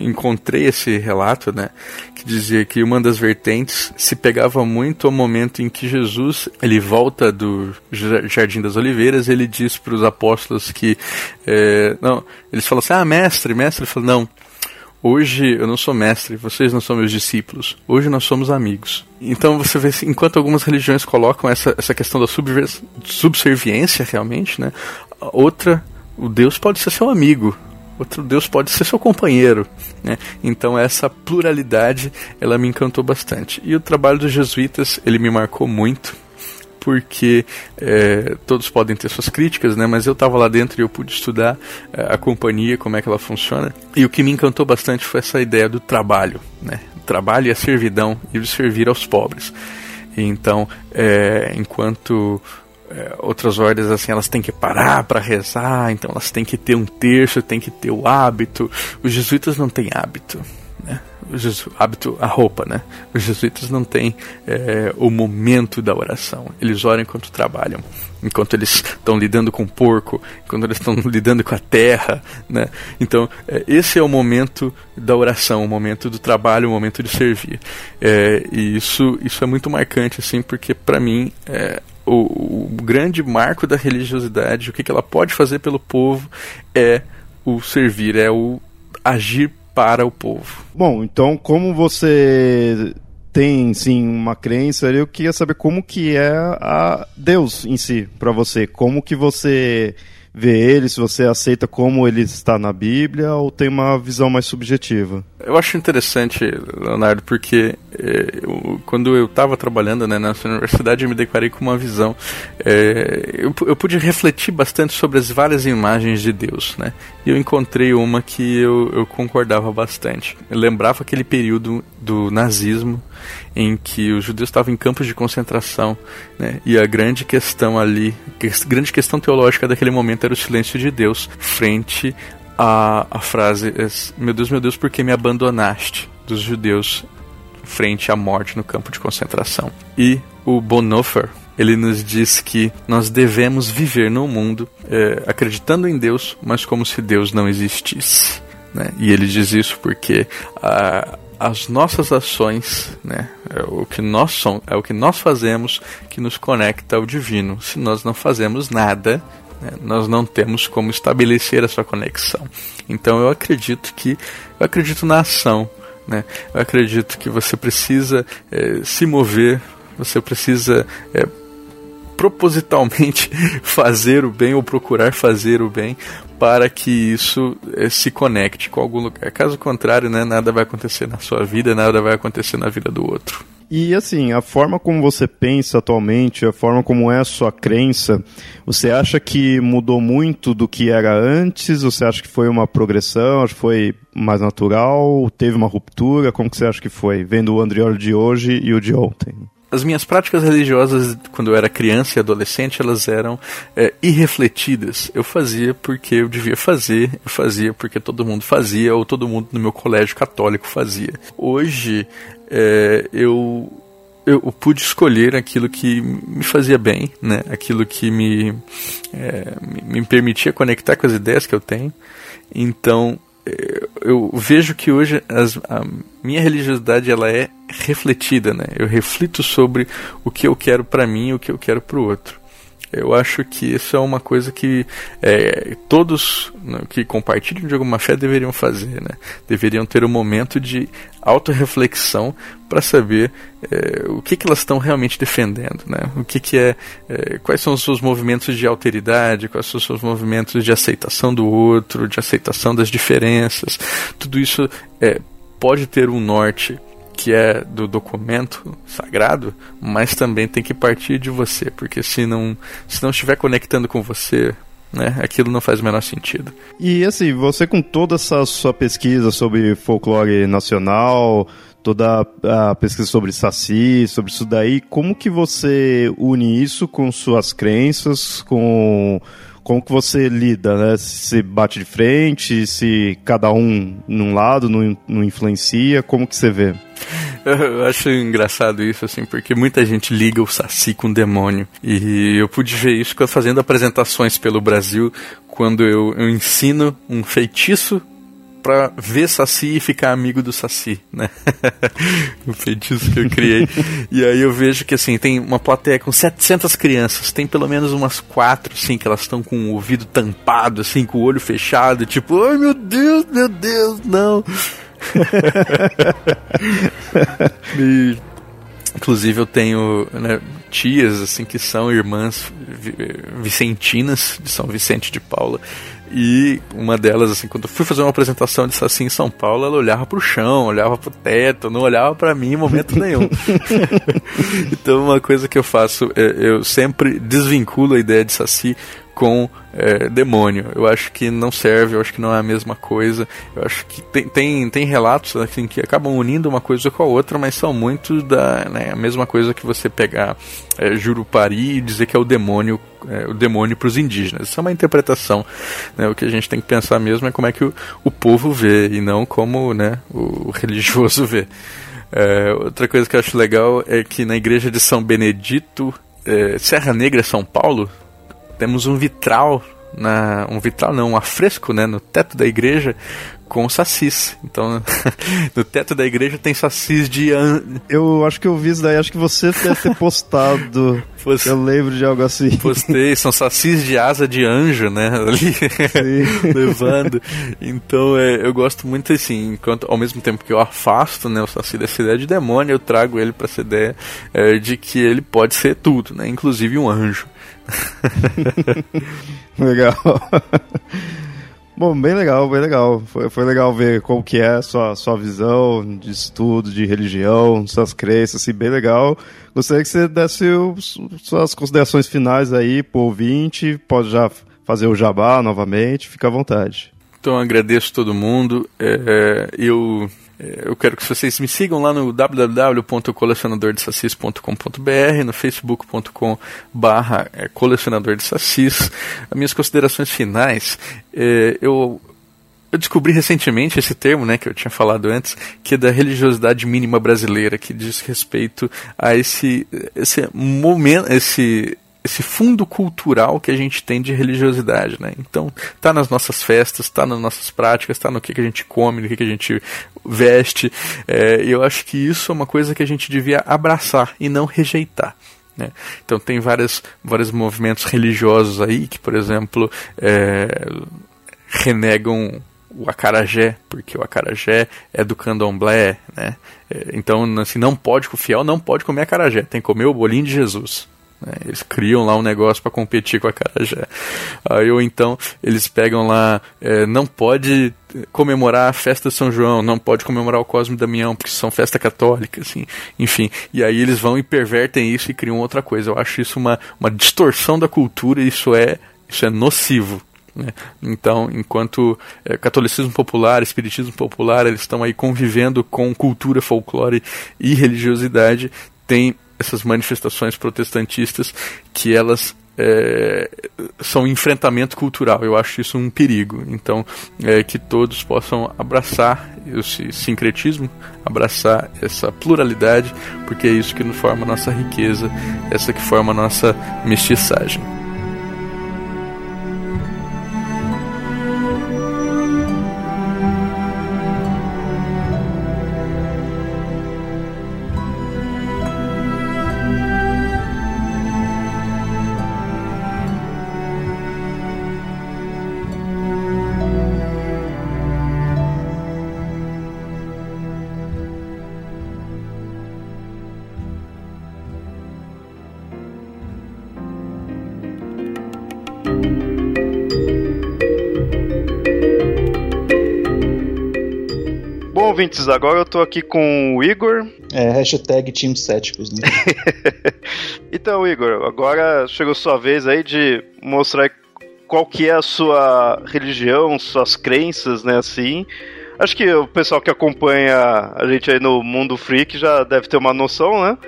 [SPEAKER 5] encontrei esse relato né, que dizia que uma das vertentes se pegava muito ao momento em que Jesus ele volta do Jardim das Oliveiras ele diz para os apóstolos que é, não eles falam assim ah mestre mestre ele fala não Hoje eu não sou mestre, vocês não são meus discípulos. Hoje nós somos amigos. Então você vê, enquanto algumas religiões colocam essa, essa questão da subserviência realmente, né? Outra, o Deus pode ser seu amigo. Outro Deus pode ser seu companheiro, né? Então essa pluralidade, ela me encantou bastante. E o trabalho dos jesuítas, ele me marcou muito porque é, todos podem ter suas críticas, né? Mas eu estava lá dentro e eu pude estudar é, a companhia, como é que ela funciona. E o que me encantou bastante foi essa ideia do trabalho, né? O trabalho e a servidão e de servir aos pobres. Então, é, enquanto é, outras ordens assim elas têm que parar para rezar, então elas têm que ter um terço, têm que ter o hábito. Os jesuítas não têm hábito o hábito, a roupa, né? Os jesuítas não têm é, o momento da oração. Eles oram enquanto trabalham, enquanto eles estão lidando com o porco, enquanto eles estão lidando com a terra, né? Então, é, esse é o momento da oração, o momento do trabalho, o momento de servir. É, e isso, isso é muito marcante, assim, porque para mim é, o, o, grande marco da religiosidade, o que, que ela pode fazer pelo povo é o servir, é o agir para o povo.
[SPEAKER 1] Bom, então como você tem sim uma crença, eu queria saber como que é a Deus em si para você, como que você vê ele, se você aceita como ele está na Bíblia ou tem uma visão mais subjetiva.
[SPEAKER 5] Eu acho interessante, Leonardo, porque eu, quando eu estava trabalhando né, nessa universidade, eu me deparei com uma visão. É, eu, eu, pude refletir bastante sobre as várias imagens de Deus, né? E eu encontrei uma que eu, eu concordava bastante. Eu lembrava aquele período do nazismo em que os judeus estavam em campos de concentração, né? E a grande questão ali, a grande questão teológica daquele momento era o silêncio de Deus frente à, à frase: Meu Deus, meu Deus, por que me abandonaste? dos judeus frente à morte no campo de concentração. E o Bonhoeffer, ele nos diz que nós devemos viver no mundo é, acreditando em Deus, mas como se Deus não existisse. Né? E ele diz isso porque a, as nossas ações, né, é o que nós somos, é o que nós fazemos que nos conecta ao divino. Se nós não fazemos nada, né, nós não temos como estabelecer essa conexão. Então eu acredito que eu acredito na ação. Né? Eu acredito que você precisa é, se mover, você precisa é, propositalmente fazer o bem ou procurar fazer o bem para que isso eh, se conecte com algum lugar. Caso contrário, né, nada vai acontecer na sua vida, nada vai acontecer na vida do outro.
[SPEAKER 1] E assim, a forma como você pensa atualmente, a forma como é a sua crença, você acha que mudou muito do que era antes? Você acha que foi uma progressão? Acho que foi mais natural? Teve uma ruptura? Como que você acha que foi, vendo o Andriolo de hoje e o de ontem?
[SPEAKER 5] as minhas práticas religiosas quando eu era criança e adolescente elas eram é, irrefletidas. Eu fazia porque eu devia fazer, eu fazia porque todo mundo fazia ou todo mundo no meu colégio católico fazia. Hoje é, eu eu pude escolher aquilo que me fazia bem, né? Aquilo que me é, me permitia conectar com as ideias que eu tenho. Então eu vejo que hoje as, a minha religiosidade ela é refletida, né? Eu reflito sobre o que eu quero para mim e o que eu quero para o outro. Eu acho que isso é uma coisa que é, todos né, que compartilham de alguma fé deveriam fazer, né? Deveriam ter um momento de autorreflexão para saber é, o que, que elas estão realmente defendendo, né? O que, que é, é, quais são os seus movimentos de alteridade, quais são os seus movimentos de aceitação do outro, de aceitação das diferenças. Tudo isso é, pode ter um norte que é do documento sagrado, mas também tem que partir de você, porque se não, se não estiver conectando com você, né, aquilo não faz o menor sentido.
[SPEAKER 1] E assim, você com toda essa sua pesquisa sobre folclore nacional, toda a pesquisa sobre Saci, sobre isso daí, como que você une isso com suas crenças, com como que você lida, né? Se bate de frente, se cada um num lado não, não influencia, como que você vê?
[SPEAKER 5] Eu acho engraçado isso, assim, porque muita gente liga o Saci com o demônio. E eu pude ver isso fazendo apresentações pelo Brasil, quando eu, eu ensino um feitiço pra ver Saci e ficar amigo do Saci, né? o feitiço que eu criei. e aí eu vejo que, assim, tem uma plateia com 700 crianças, tem pelo menos umas quatro, assim, que elas estão com o ouvido tampado, assim, com o olho fechado, tipo, ai meu Deus, meu Deus, não. e, inclusive eu tenho né, tias assim que são irmãs vicentinas de São Vicente de Paula e uma delas, assim, quando eu fui fazer uma apresentação disso assim em São Paulo, ela olhava pro chão, olhava pro teto, não olhava para mim em momento nenhum. então, uma coisa que eu faço, é, eu sempre desvinculo a ideia de Saci com é, demônio. Eu acho que não serve, eu acho que não é a mesma coisa. Eu acho que tem, tem, tem relatos assim, que acabam unindo uma coisa com a outra, mas são muito da né, a mesma coisa que você pegar é, Jurupari e dizer que é o demônio é, o demônio para os indígenas. Isso é uma interpretação. Né, o que a gente tem que pensar mesmo é como é que o, o povo vê e não como né, o religioso vê. É, outra coisa que eu acho legal é que na igreja de São Benedito, é, Serra Negra, São Paulo, temos um vitral na um vitral não, um afresco, né, no teto da igreja com sacis. Então, no teto da igreja tem sacis de an...
[SPEAKER 1] Eu acho que eu vi isso daí, acho que você deve ter postado. Post... Eu lembro de algo assim.
[SPEAKER 5] Postei, são sacis de asa de anjo, né? Ali levando. Então é, eu gosto muito assim, enquanto ao mesmo tempo que eu afasto né, o saci dessa ideia de demônio, eu trago ele para essa ideia é, de que ele pode ser tudo, né? Inclusive um anjo.
[SPEAKER 1] legal. Bom, bem legal, bem legal. Foi, foi legal ver qual que é a sua, sua visão de estudo, de religião, suas crenças, assim, bem legal. Gostaria que você desse suas considerações finais aí pro ouvinte, pode já fazer o jabá novamente, fica à vontade.
[SPEAKER 5] Então agradeço todo mundo. É, eu eu quero que vocês me sigam lá no www.colecionadordesacis.com.br, no facebook.com barra é, colecionador de sacis. As minhas considerações finais, é, eu eu descobri recentemente esse termo, né, que eu tinha falado antes, que é da religiosidade mínima brasileira, que diz respeito a esse esse momento, esse esse fundo cultural que a gente tem de religiosidade, né? Então, tá nas nossas festas, tá nas nossas práticas, tá no que, que a gente come, no que, que a gente veste. É, eu acho que isso é uma coisa que a gente devia abraçar e não rejeitar. Né? Então, tem várias, vários movimentos religiosos aí que, por exemplo, é, renegam o acarajé, porque o acarajé é do candomblé, né? É, então, assim, não pode, o fiel não pode comer acarajé, tem que comer o bolinho de Jesus. Né? Eles criam lá um negócio para competir com a Carajé. Aí ou então eles pegam lá, é, não pode comemorar a festa de São João, não pode comemorar o Cosme Damião, porque são festa católica, assim, enfim. E aí eles vão e pervertem isso e criam outra coisa. Eu acho isso uma, uma distorção da cultura e isso é, isso é nocivo. Né? Então, enquanto é, catolicismo popular, espiritismo popular, eles estão aí convivendo com cultura, folclore e religiosidade, tem essas manifestações protestantistas que elas é, são enfrentamento cultural. Eu acho isso um perigo. Então, é, que todos possam abraçar esse sincretismo, abraçar essa pluralidade, porque é isso que nos forma a nossa riqueza, essa que forma a nossa mestiçagem.
[SPEAKER 3] Ouvintes, agora eu tô aqui com o Igor.
[SPEAKER 6] É, hashtag Team Céticos, né?
[SPEAKER 3] então, Igor, agora chegou sua vez aí de mostrar qual que é a sua religião, suas crenças, né, assim. Acho que o pessoal que acompanha a gente aí no Mundo Freak já deve ter uma noção, né?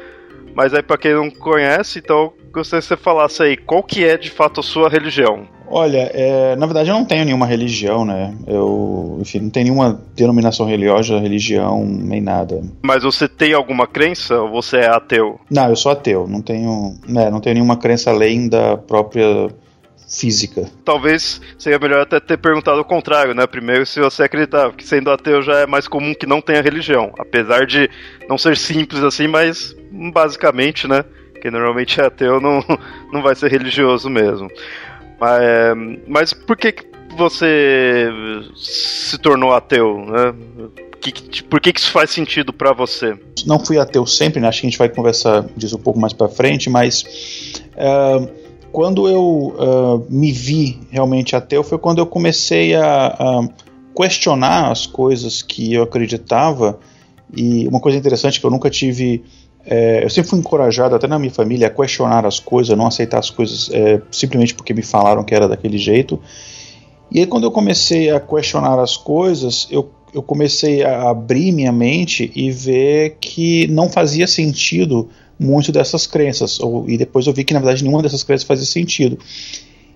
[SPEAKER 3] Mas aí para quem não conhece, então gostaria que você falasse aí qual que é de fato a sua religião.
[SPEAKER 6] Olha, é, na verdade eu não tenho nenhuma religião, né? Eu, enfim, não tenho nenhuma denominação religiosa, religião, nem nada.
[SPEAKER 3] Mas você tem alguma crença ou você é ateu?
[SPEAKER 6] Não, eu sou ateu. Não tenho, né, não tenho nenhuma crença além da própria física.
[SPEAKER 3] Talvez seria melhor até ter perguntado o contrário, né? Primeiro, se você acreditava que sendo ateu já é mais comum que não tenha religião. Apesar de não ser simples assim, mas basicamente, né? Quem normalmente é ateu não, não vai ser religioso mesmo. Mas, mas por que você se tornou ateu, né? Que, por que, que isso faz sentido para você?
[SPEAKER 6] Não fui ateu sempre, né? Acho que a gente vai conversar disso um pouco mais para frente, mas uh, quando eu uh, me vi realmente ateu foi quando eu comecei a, a, questionar as coisas que eu acreditava. E uma coisa interessante que eu nunca tive é, eu sempre fui encorajado, até na minha família, a questionar as coisas, não aceitar as coisas é, simplesmente porque me falaram que era daquele jeito. E aí, quando eu comecei a questionar as coisas, eu, eu comecei a abrir minha mente e ver que não fazia sentido muito dessas crenças. Ou, e depois eu vi que, na verdade, nenhuma dessas crenças fazia sentido.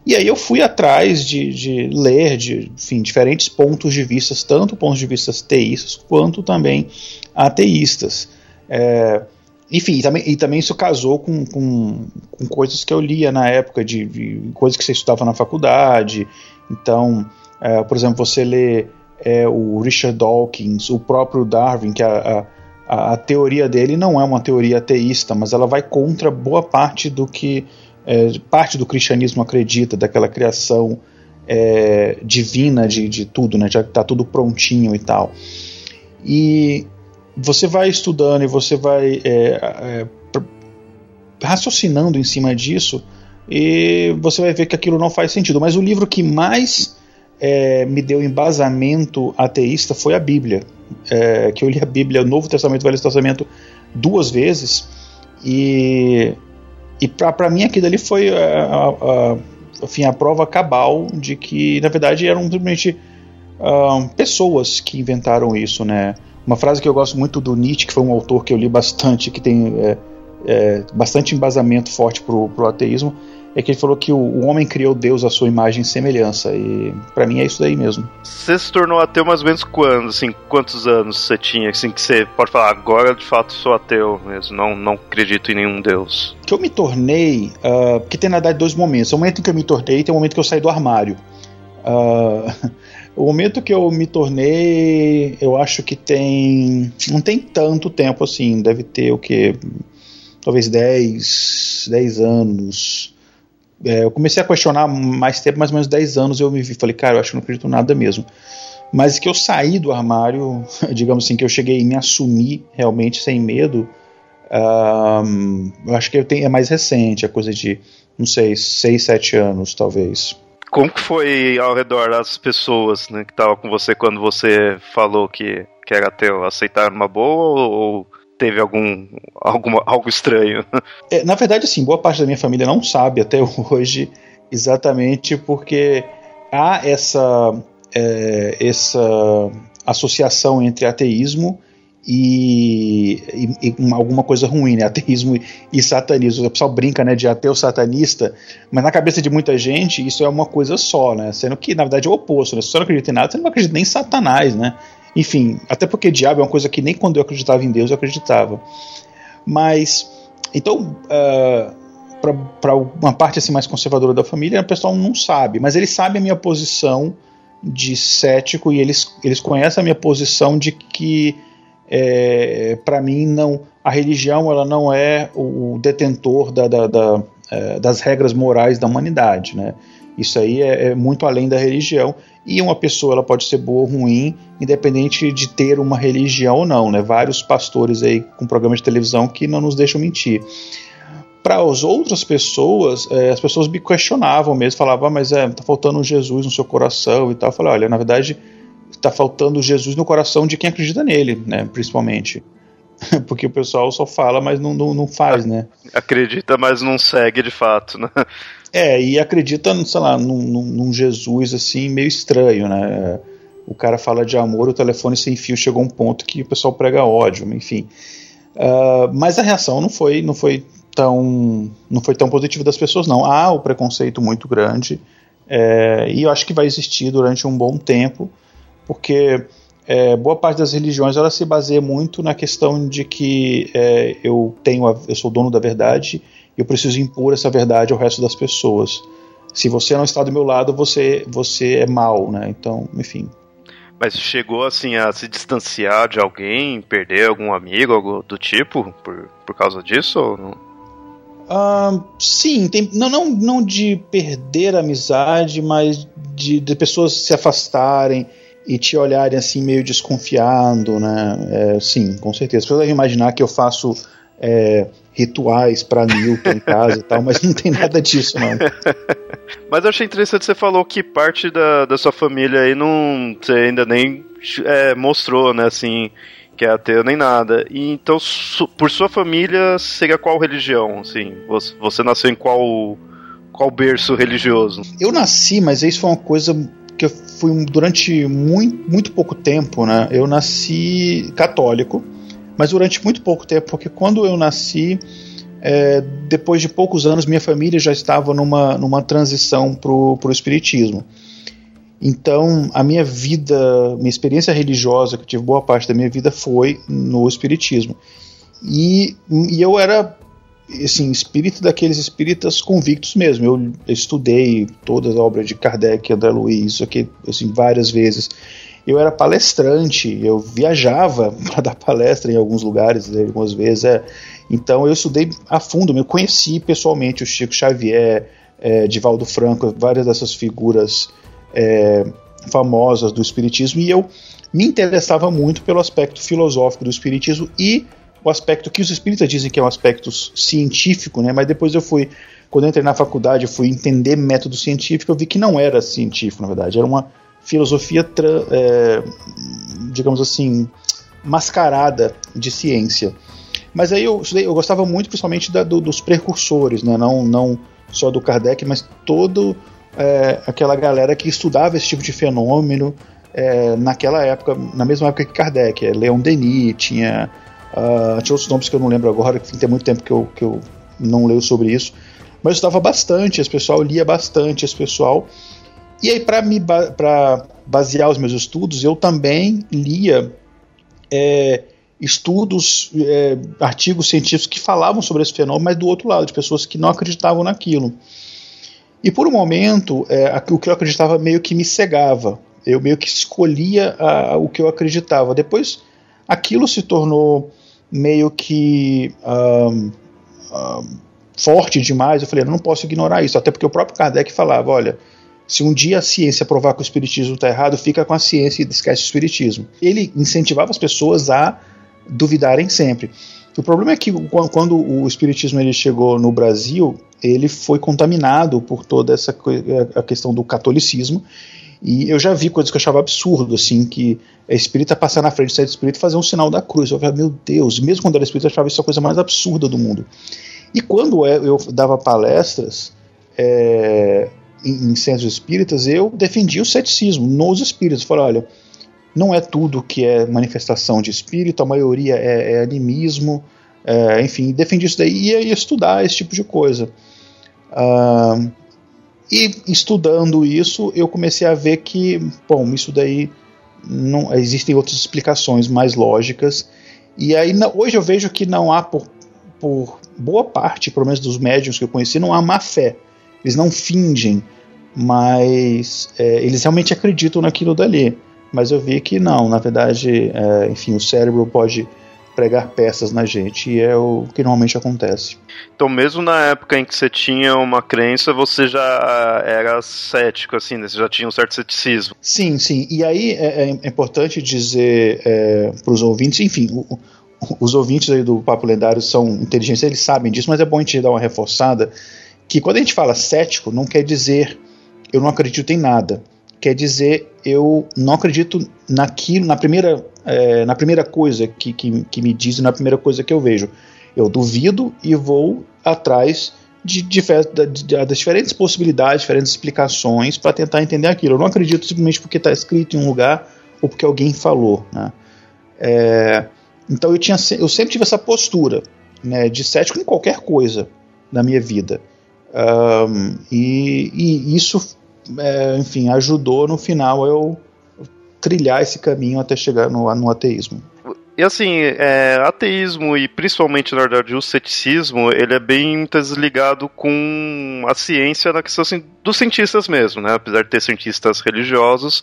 [SPEAKER 6] E aí eu fui atrás de, de ler de, enfim, diferentes pontos de vista, tanto pontos de vista teístas quanto também ateístas. É, enfim, e também, e também isso casou com, com, com, coisas que eu lia na época, de, de coisas que você estudava na faculdade. Então, é, por exemplo, você lê é, o Richard Dawkins, o próprio Darwin, que a, a, a, teoria dele não é uma teoria ateísta, mas ela vai contra boa parte do que é, parte do cristianismo acredita, daquela criação é, divina de, de tudo, né? já está tudo prontinho e tal. E você vai estudando e você vai é, é, raciocinando em cima disso e você vai ver que aquilo não faz sentido. Mas o livro que mais é, me deu embasamento ateísta foi a Bíblia. É, que eu li a Bíblia, o Novo Testamento o Velho Testamento duas vezes e, e para mim aquilo ali foi a, a, a, enfim, a prova cabal de que na verdade eram simplesmente uh, pessoas que inventaram isso, né? Uma frase que eu gosto muito do Nietzsche, que foi um autor que eu li bastante, que tem é, é, bastante embasamento forte pro, pro ateísmo, é que ele falou que o, o homem criou Deus à sua imagem e semelhança. E para mim é isso daí mesmo.
[SPEAKER 3] Você se tornou ateu mais ou menos quando? Assim, quantos anos você tinha? Assim, que você pode falar, agora de fato sou ateu mesmo, não, não acredito em nenhum Deus.
[SPEAKER 6] Que eu me tornei, uh, porque tem na verdade dois momentos. O momento em que eu me tornei tem o momento que eu saí do armário. Uh, O momento que eu me tornei, eu acho que tem. Não tem tanto tempo assim, deve ter o que? Talvez 10, 10 anos. É, eu comecei a questionar mais tempo, mais ou menos 10 anos, eu me vi, falei, cara, eu acho que não acredito nada mesmo. Mas que eu saí do armário, digamos assim, que eu cheguei a me assumir realmente sem medo, eu acho que eu tenho, é mais recente, a coisa de, não sei, 6, 7 anos, talvez.
[SPEAKER 3] Como que foi ao redor das pessoas né, que estavam com você quando você falou que, que era teu? Aceitaram uma boa ou, ou teve algum alguma, algo estranho?
[SPEAKER 6] É, na verdade, sim, boa parte da minha família não sabe até hoje exatamente porque há essa, é, essa associação entre ateísmo e, e, e, alguma coisa ruim, né? Ateísmo e satanismo. O pessoal brinca, né, de ateu satanista, mas na cabeça de muita gente isso é uma coisa só, né? Sendo que na verdade é o oposto, né? Se você não acredita em nada, você não acredita nem em Satanás, né? Enfim, até porque diabo é uma coisa que nem quando eu acreditava em Deus eu acreditava. Mas então uh, para uma parte assim mais conservadora da família, o pessoal não sabe, mas eles sabem a minha posição de cético e eles, eles conhecem a minha posição de que é, para mim não a religião ela não é o detentor da, da, da, é, das regras morais da humanidade, né? Isso aí é, é, muito além da religião e uma pessoa ela pode ser boa ou ruim, independente de ter uma religião ou não, né? Vários pastores aí com programas de televisão que não nos deixam mentir. Para as outras pessoas, é, as pessoas me questionavam mesmo, falavam, ah, mas é, tá faltando Jesus no seu coração e tal. Eu falei, olha, na verdade está faltando Jesus no coração de quem acredita nele, né? Principalmente. Porque o pessoal só fala, mas não, não, não faz, né?
[SPEAKER 1] Acredita, mas não segue de fato, né?
[SPEAKER 6] É, e acredita, sei lá, num, num, Jesus assim, meio estranho, né? O cara fala de amor, o telefone sem fio chegou a um ponto que o pessoal prega ódio, enfim. Uh, mas a reação não foi, não foi tão, não foi tão positiva das pessoas, não. Há o preconceito muito grande é, e eu acho que vai existir durante um bom tempo, porque é, boa parte das religiões ela se baseia muito na questão de que é, eu tenho, a, eu sou dono da verdade e eu preciso impor essa verdade ao resto das pessoas. Se você não está do meu lado, você você é mal, né? Então, enfim.
[SPEAKER 1] Mas chegou assim a se distanciar de alguém, perder algum amigo, algo do tipo, por, por causa disso ou não?
[SPEAKER 6] Uh, sim, tem, não, não, não de perder a amizade, mas de, de pessoas se afastarem e te olharem assim meio desconfiado, né? É, sim, com certeza. Você deve imaginar que eu faço é, rituais para Newton em casa e tal, mas não tem nada disso, não.
[SPEAKER 1] mas eu achei interessante você falou que parte da, da sua família aí não você ainda nem é, mostrou, né? Assim, que é ateu nem nada. E então, su, por sua família, seria qual religião? Assim, você, você nasceu em qual qual berço religioso?
[SPEAKER 6] Eu nasci, mas isso foi uma coisa que eu fui durante muito, muito pouco tempo, né? Eu nasci católico, mas durante muito pouco tempo, porque quando eu nasci, é, depois de poucos anos, minha família já estava numa, numa transição para o espiritismo. Então, a minha vida, minha experiência religiosa, que eu tive boa parte da minha vida, foi no Espiritismo. E, e eu era, assim, espírito daqueles espíritas convictos mesmo. Eu, estudei todas as obras de Kardec, André Luiz, isso aqui, assim, várias vezes. Eu era palestrante, eu viajava para dar palestra em alguns lugares, né, algumas vezes. É. Então, eu estudei a fundo, eu conheci pessoalmente o Chico Xavier, é, Divaldo Franco, várias dessas figuras é, famosas do Espiritismo e eu me interessava muito pelo aspecto filosófico do Espiritismo e o aspecto que os espíritas dizem que é um aspecto científico, né? Mas depois eu fui, quando eu entrei na faculdade, eu fui entender método científico, eu vi que não era científico, na verdade, era uma filosofia, é, digamos assim, mascarada de ciência. Mas aí eu, eu gostava muito, principalmente da, do, dos precursores, né? Não, não só do Kardec, mas todo é, aquela galera que estudava esse tipo de fenômeno é, naquela época, na mesma época que Kardec, é, Leon Denis, tinha, uh, tinha outros nomes que eu não lembro agora, que tem muito tempo que eu, que eu não leio sobre isso, mas eu estudava bastante, esse pessoal lia bastante, esse pessoal, e aí para me para basear os meus estudos, eu também lia é, estudos, é, artigos científicos que falavam sobre esse fenômeno, mas do outro lado, de pessoas que não acreditavam naquilo. E por um momento, é, o que eu acreditava meio que me cegava. Eu meio que escolhia a, o que eu acreditava. Depois, aquilo se tornou meio que um, um, forte demais. Eu falei, eu não posso ignorar isso. Até porque o próprio Kardec falava: olha, se um dia a ciência provar que o espiritismo está errado, fica com a ciência e esquece o espiritismo. Ele incentivava as pessoas a duvidarem sempre. O problema é que quando o espiritismo ele chegou no Brasil, ele foi contaminado por toda essa a questão do catolicismo. E eu já vi coisas que eu achava absurdo, assim, que a espírita passar na frente, do espírito e fazer um sinal da cruz. Eu falei, meu Deus, mesmo quando era espírita, eu achava isso a coisa mais absurda do mundo. E quando eu dava palestras é, em, em centros espíritas, eu defendia o ceticismo nos espíritos. Eu falei, olha, não é tudo que é manifestação de espírito, a maioria é, é animismo, é, enfim, defendi isso daí e ia estudar esse tipo de coisa. Uh, e estudando isso, eu comecei a ver que, bom, isso daí não existem outras explicações mais lógicas. E aí hoje eu vejo que não há por, por boa parte, pelo menos dos médiums que eu conheci, não há má fé. Eles não fingem, mas é, eles realmente acreditam naquilo dali mas eu vi que não, na verdade, é, enfim, o cérebro pode pregar peças na gente e é o que normalmente acontece.
[SPEAKER 1] Então, mesmo na época em que você tinha uma crença, você já era cético, assim, né? Você já tinha um certo ceticismo.
[SPEAKER 6] Sim, sim. E aí é, é importante dizer é, para os ouvintes, enfim, o, os ouvintes aí do Papo Lendário são inteligentes, eles sabem disso, mas é bom a gente dar uma reforçada que quando a gente fala cético, não quer dizer eu não acredito em nada quer dizer eu não acredito naquilo, na primeira, é, na primeira coisa que, que, que me dizem, na primeira coisa que eu vejo. Eu duvido e vou atrás de, de, de, das diferentes possibilidades, diferentes explicações para tentar entender aquilo. Eu não acredito simplesmente porque está escrito em um lugar ou porque alguém falou. Né? É, então eu, tinha, eu sempre tive essa postura né, de cético em qualquer coisa na minha vida. Um, e, e, isso, é, enfim, ajudou no final eu trilhar esse caminho até chegar no, no ateísmo.
[SPEAKER 1] E assim, é, ateísmo e principalmente, na verdade, o ceticismo, ele é bem desligado com a ciência na questão assim, dos cientistas mesmo, né? Apesar de ter cientistas religiosos,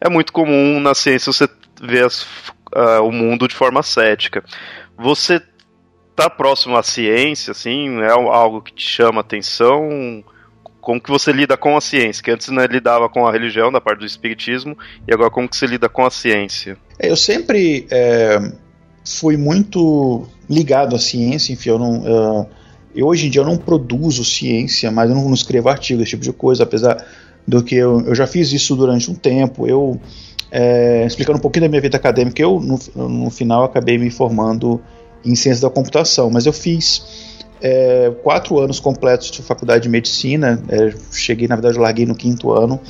[SPEAKER 1] é muito comum na ciência você ver as, uh, o mundo de forma cética. Você tá próximo à ciência, assim, é algo que te chama atenção? Como que você lida com a ciência? Que antes né, lidava com a religião, da parte do espiritismo, e agora como que você lida com a ciência?
[SPEAKER 6] É, eu sempre é, fui muito ligado à ciência, enfim, eu não. Uh, eu, hoje em dia eu não produzo ciência, mas eu não, não escrevo artigos, esse tipo de coisa, apesar do que eu, eu já fiz isso durante um tempo. Eu, é, explicando um pouquinho da minha vida acadêmica, eu no, no final acabei me formando em ciência da computação, mas eu fiz é, quatro anos completos de faculdade de medicina, é, cheguei, na verdade, larguei no quinto ano,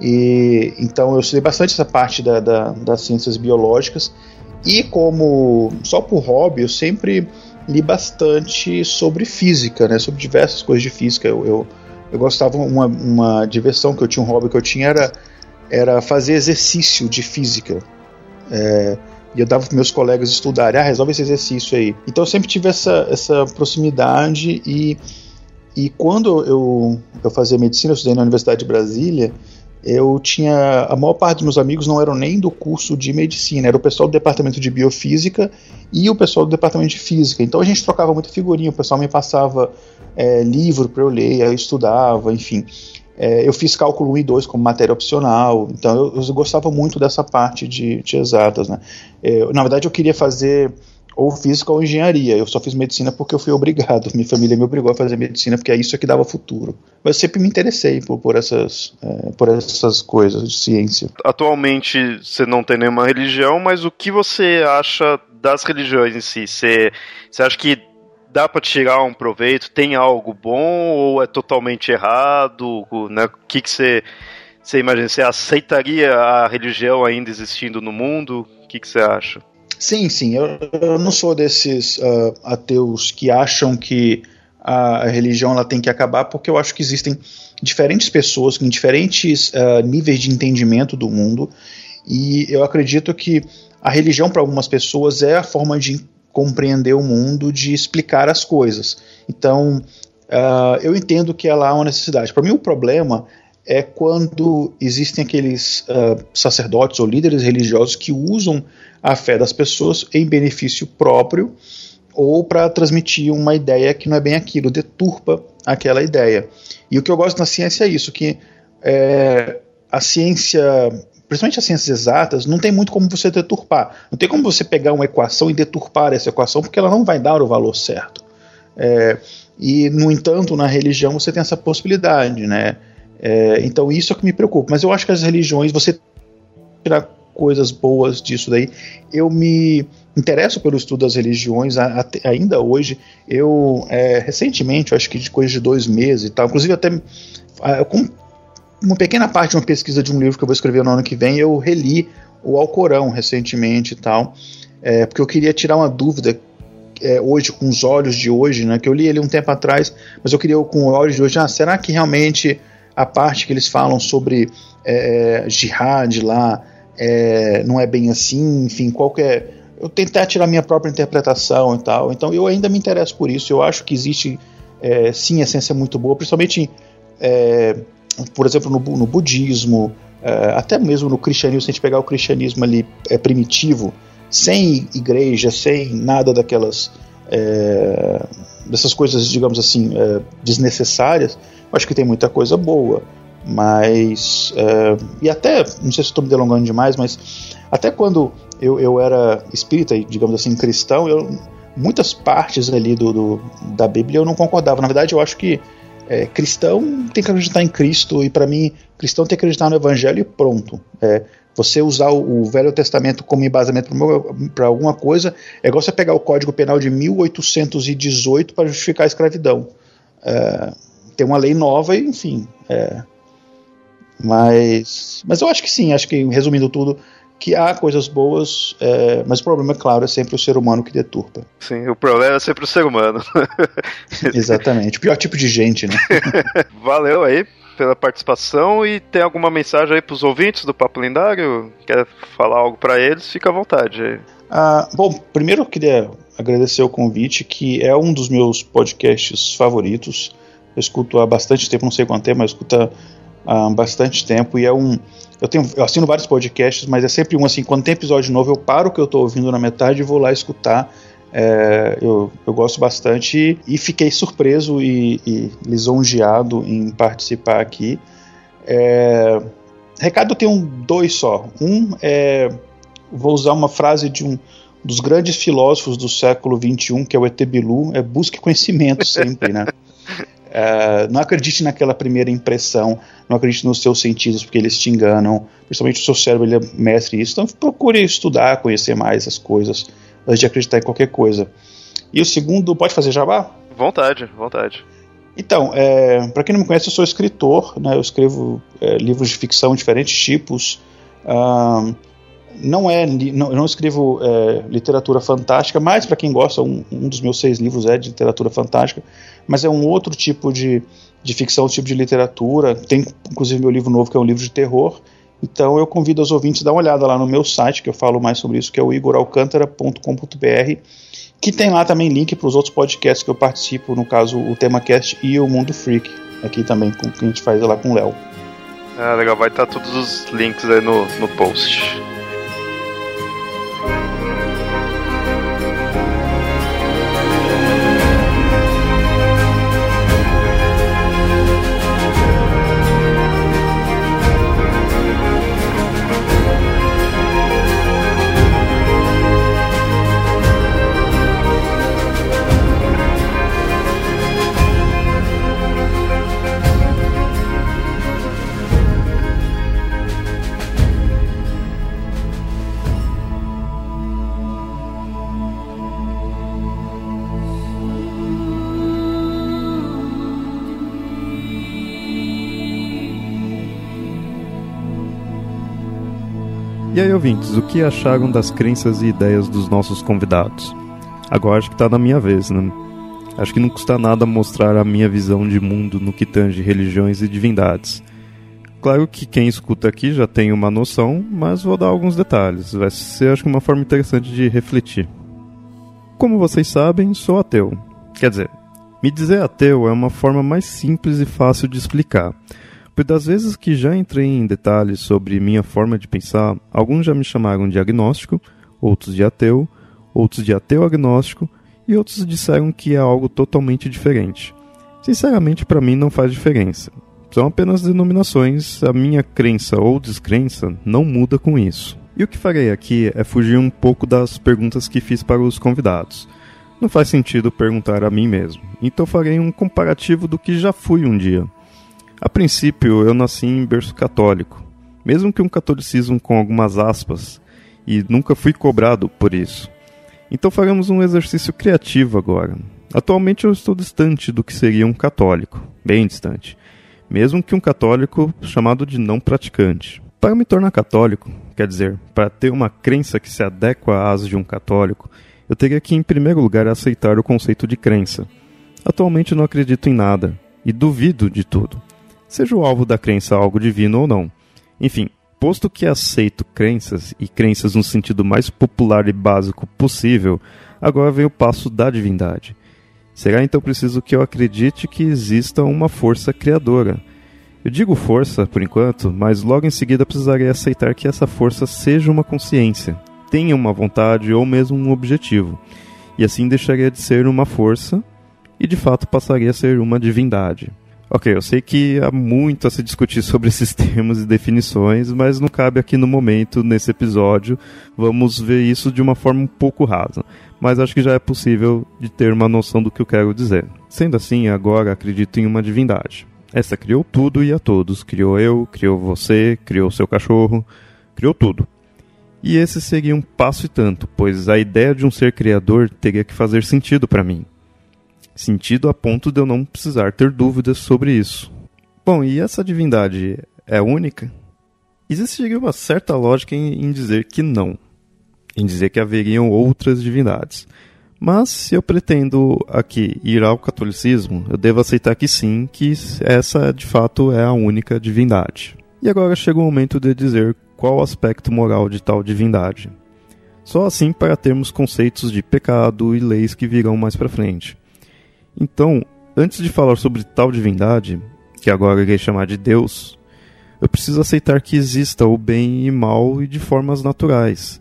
[SPEAKER 6] e, então eu estudei bastante essa parte da, da, das ciências biológicas e como só por hobby eu sempre li bastante sobre física, né, sobre diversas coisas de física. Eu, eu, eu gostava uma, uma diversão que eu tinha, um hobby que eu tinha era era fazer exercício de física. É, e eu dava para meus colegas estudarem, ah, resolve esse exercício aí. Então eu sempre tive essa, essa proximidade e, e quando eu, eu fazia medicina, eu estudei na Universidade de Brasília, eu tinha. A maior parte dos meus amigos não eram nem do curso de medicina, era o pessoal do departamento de biofísica e o pessoal do departamento de física. Então a gente trocava muita figurinha, o pessoal me passava é, livro para eu ler, eu estudava, enfim. É, eu fiz cálculo 1 e 2 como matéria opcional, então eu, eu gostava muito dessa parte de, de exatas. Né? É, na verdade, eu queria fazer ou física ou engenharia. Eu só fiz medicina porque eu fui obrigado. Minha família me obrigou a fazer medicina porque é isso que dava futuro. Mas eu sempre me interessei por, por essas, é, por essas coisas de ciência.
[SPEAKER 1] Atualmente você não tem nenhuma religião, mas o que você acha das religiões em si? Você, você acha que dá para tirar um proveito? Tem algo bom ou é totalmente errado? Né? O que, que você, você imagina? Você aceitaria a religião ainda existindo no mundo? O que, que você acha?
[SPEAKER 6] Sim, sim. Eu, eu não sou desses uh, ateus que acham que a, a, religião ela tem que acabar, porque eu acho que existem diferentes pessoas com diferentes uh, níveis de entendimento do mundo, e eu acredito que a religião para algumas pessoas é a forma de compreender o mundo, de explicar as coisas. Então, uh, eu entendo que ela há uma necessidade. Para mim, o problema é quando existem aqueles uh, sacerdotes ou líderes religiosos que usam a fé das pessoas em benefício próprio ou para transmitir uma ideia que não é bem aquilo, deturpa aquela ideia. E o que eu gosto na ciência é isso, que é, a ciência principalmente as ciências exatas, não tem muito como você deturpar. Não tem como você pegar uma equação e deturpar essa equação, porque ela não vai dar o valor certo. É, e, no entanto, na religião você tem essa possibilidade, né? É, então isso é o que me preocupa. Mas eu acho que as religiões, você tirar coisas boas disso daí. Eu me interesso pelo estudo das religiões ainda hoje. Eu, é, recentemente, acho que de coisa de dois meses e tal, inclusive até com uma pequena parte de uma pesquisa de um livro que eu vou escrever no ano que vem, eu reli o Alcorão recentemente e tal, é, porque eu queria tirar uma dúvida é, hoje, com os olhos de hoje, né, que eu li ele um tempo atrás, mas eu queria com os olhos de hoje, ah, será que realmente a parte que eles falam sobre é, jihad lá é, não é bem assim, enfim, qualquer. É, eu tentar tirar minha própria interpretação e tal, então eu ainda me interesso por isso, eu acho que existe é, sim essência muito boa, principalmente é, por exemplo, no, no budismo, é, até mesmo no cristianismo, se a gente pegar o cristianismo ali é, primitivo, sem igreja, sem nada daquelas é, dessas coisas, digamos assim, é, desnecessárias, acho que tem muita coisa boa. Mas, é, e até, não sei se estou me delongando demais, mas até quando eu, eu era espírita, digamos assim, cristão, eu, muitas partes ali do, do, da Bíblia eu não concordava. Na verdade, eu acho que é, cristão tem que acreditar em Cristo, e para mim, cristão tem que acreditar no Evangelho e pronto. É, você usar o, Velho Testamento como embasamento para alguma coisa é igual você pegar o Código Penal de 1818 para justificar a escravidão. É, tem uma lei nova, enfim. É, mas, mas eu acho que sim, acho que resumindo tudo, que há coisas boas, é, mas o problema, é claro, é sempre o ser humano que deturpa.
[SPEAKER 1] Sim, o problema é sempre o ser humano.
[SPEAKER 6] Exatamente, o pior tipo de gente, né?
[SPEAKER 1] Valeu aí pela participação e tem alguma mensagem aí para os ouvintes do Papo Lendário? Quer falar algo para eles? Fica à vontade.
[SPEAKER 6] Ah, bom, primeiro eu queria agradecer o convite, que é um dos meus podcasts favoritos. Eu escuto há bastante tempo, não sei quanto tempo, mas eu escuto há bastante tempo e é um eu tenho eu assino vários podcasts, mas é sempre um assim, quando tem episódio novo, eu paro o que eu estou ouvindo na metade e vou lá escutar. É, eu, eu gosto bastante e, fiquei surpreso e, e, lisonjeado em participar aqui. É, recado eu tenho dois só. Um é vou usar uma frase de um dos grandes filósofos do século XXI, que é o Etebilu, é busque conhecimento sempre, né? Uh, não acredite naquela primeira impressão, não acredite nos seus sentidos, porque eles te enganam. Principalmente o seu cérebro ele é mestre nisso. Então procure estudar, conhecer mais as coisas antes de acreditar em qualquer coisa. E o segundo, pode fazer jabá?
[SPEAKER 1] Vontade, vontade.
[SPEAKER 6] Então, é, para quem não me conhece, eu sou escritor, né, eu escrevo é, livros de ficção de diferentes tipos. Uh, não é não, eu não escrevo é, literatura fantástica, mas para quem gosta, um, um, dos meus seis livros é de literatura fantástica, mas é um outro tipo de, de ficção, tipo de literatura. Tem inclusive meu livro novo que é um livro de terror. Então eu convido os ouvintes a dar uma olhada lá no meu site, que eu falo mais sobre isso, que é o igoralcantara.com.br, que tem lá também link para os outros podcasts que eu participo, no caso o TemaCast e o Mundo Freak, aqui também, que a gente faz lá com o Léo.
[SPEAKER 1] Ah, legal, vai estar todos os links aí no, no post. Ouvintes, o que acharam das crenças e ideias dos nossos convidados? Agora acho que está na minha vez, né? Acho que não custa nada mostrar a minha visão de mundo no que tange religiões e divindades. Claro que quem escuta aqui já tem uma noção, mas vou dar alguns detalhes. Vai ser, acho que, uma forma interessante de refletir. Como vocês sabem, sou ateu. Quer dizer, me dizer ateu é uma forma mais simples e fácil de explicar. Pois das vezes que já entrei em detalhes sobre minha forma de pensar, alguns já me chamaram de agnóstico, outros de ateu, outros de ateu agnóstico e outros disseram que é algo totalmente diferente. Sinceramente, para mim não faz diferença. São apenas denominações, a minha crença ou descrença não muda com isso. E o que farei aqui é fugir um pouco das perguntas que fiz para os convidados. Não faz sentido perguntar a mim mesmo, então farei um comparativo do que já fui um dia. A princípio, eu nasci em berço católico, mesmo que um catolicismo com algumas aspas, e nunca fui cobrado por isso. Então faremos um exercício criativo agora. Atualmente eu estou distante do que seria um católico, bem distante, mesmo que um católico chamado de não praticante. Para me tornar católico, quer dizer, para ter uma crença que se adequa às de um católico, eu teria que, em primeiro lugar, aceitar o conceito de crença. Atualmente não acredito em nada e duvido de tudo seja o alvo da crença algo divino ou não. Enfim, posto que aceito crenças, e crenças no sentido mais popular e básico possível, agora vem o passo da divindade. Será então preciso que eu acredite que exista uma força criadora. Eu digo força, por enquanto, mas logo em seguida precisarei aceitar que essa força seja uma consciência, tenha uma vontade ou mesmo um objetivo. E assim deixaria de ser uma força e de fato passaria a ser uma divindade. Ok, eu sei que há muito a se discutir sobre esses termos e definições, mas não cabe aqui no momento, nesse episódio. Vamos ver isso de uma forma um pouco rasa. mas acho que já é possível de ter uma noção do que eu quero dizer. Sendo assim, agora acredito em uma divindade. Essa criou tudo e a todos. Criou eu, criou você, criou seu cachorro, criou tudo. E esse seria um passo e tanto, pois a ideia de um ser criador teria que fazer sentido para mim. Sentido a ponto de eu não precisar ter dúvidas sobre isso. Bom, e essa divindade é única? Existiria uma certa lógica em, em dizer que não, em dizer que haveriam outras divindades. Mas se eu pretendo aqui ir ao catolicismo, eu devo aceitar que sim, que essa de fato é a única divindade. E agora chega o momento de dizer qual o aspecto moral de tal divindade. Só assim para termos conceitos de pecado e leis que virão mais para frente. Então, antes de falar sobre tal divindade, que agora irei chamar de Deus, eu preciso aceitar que exista o bem e mal e de formas naturais.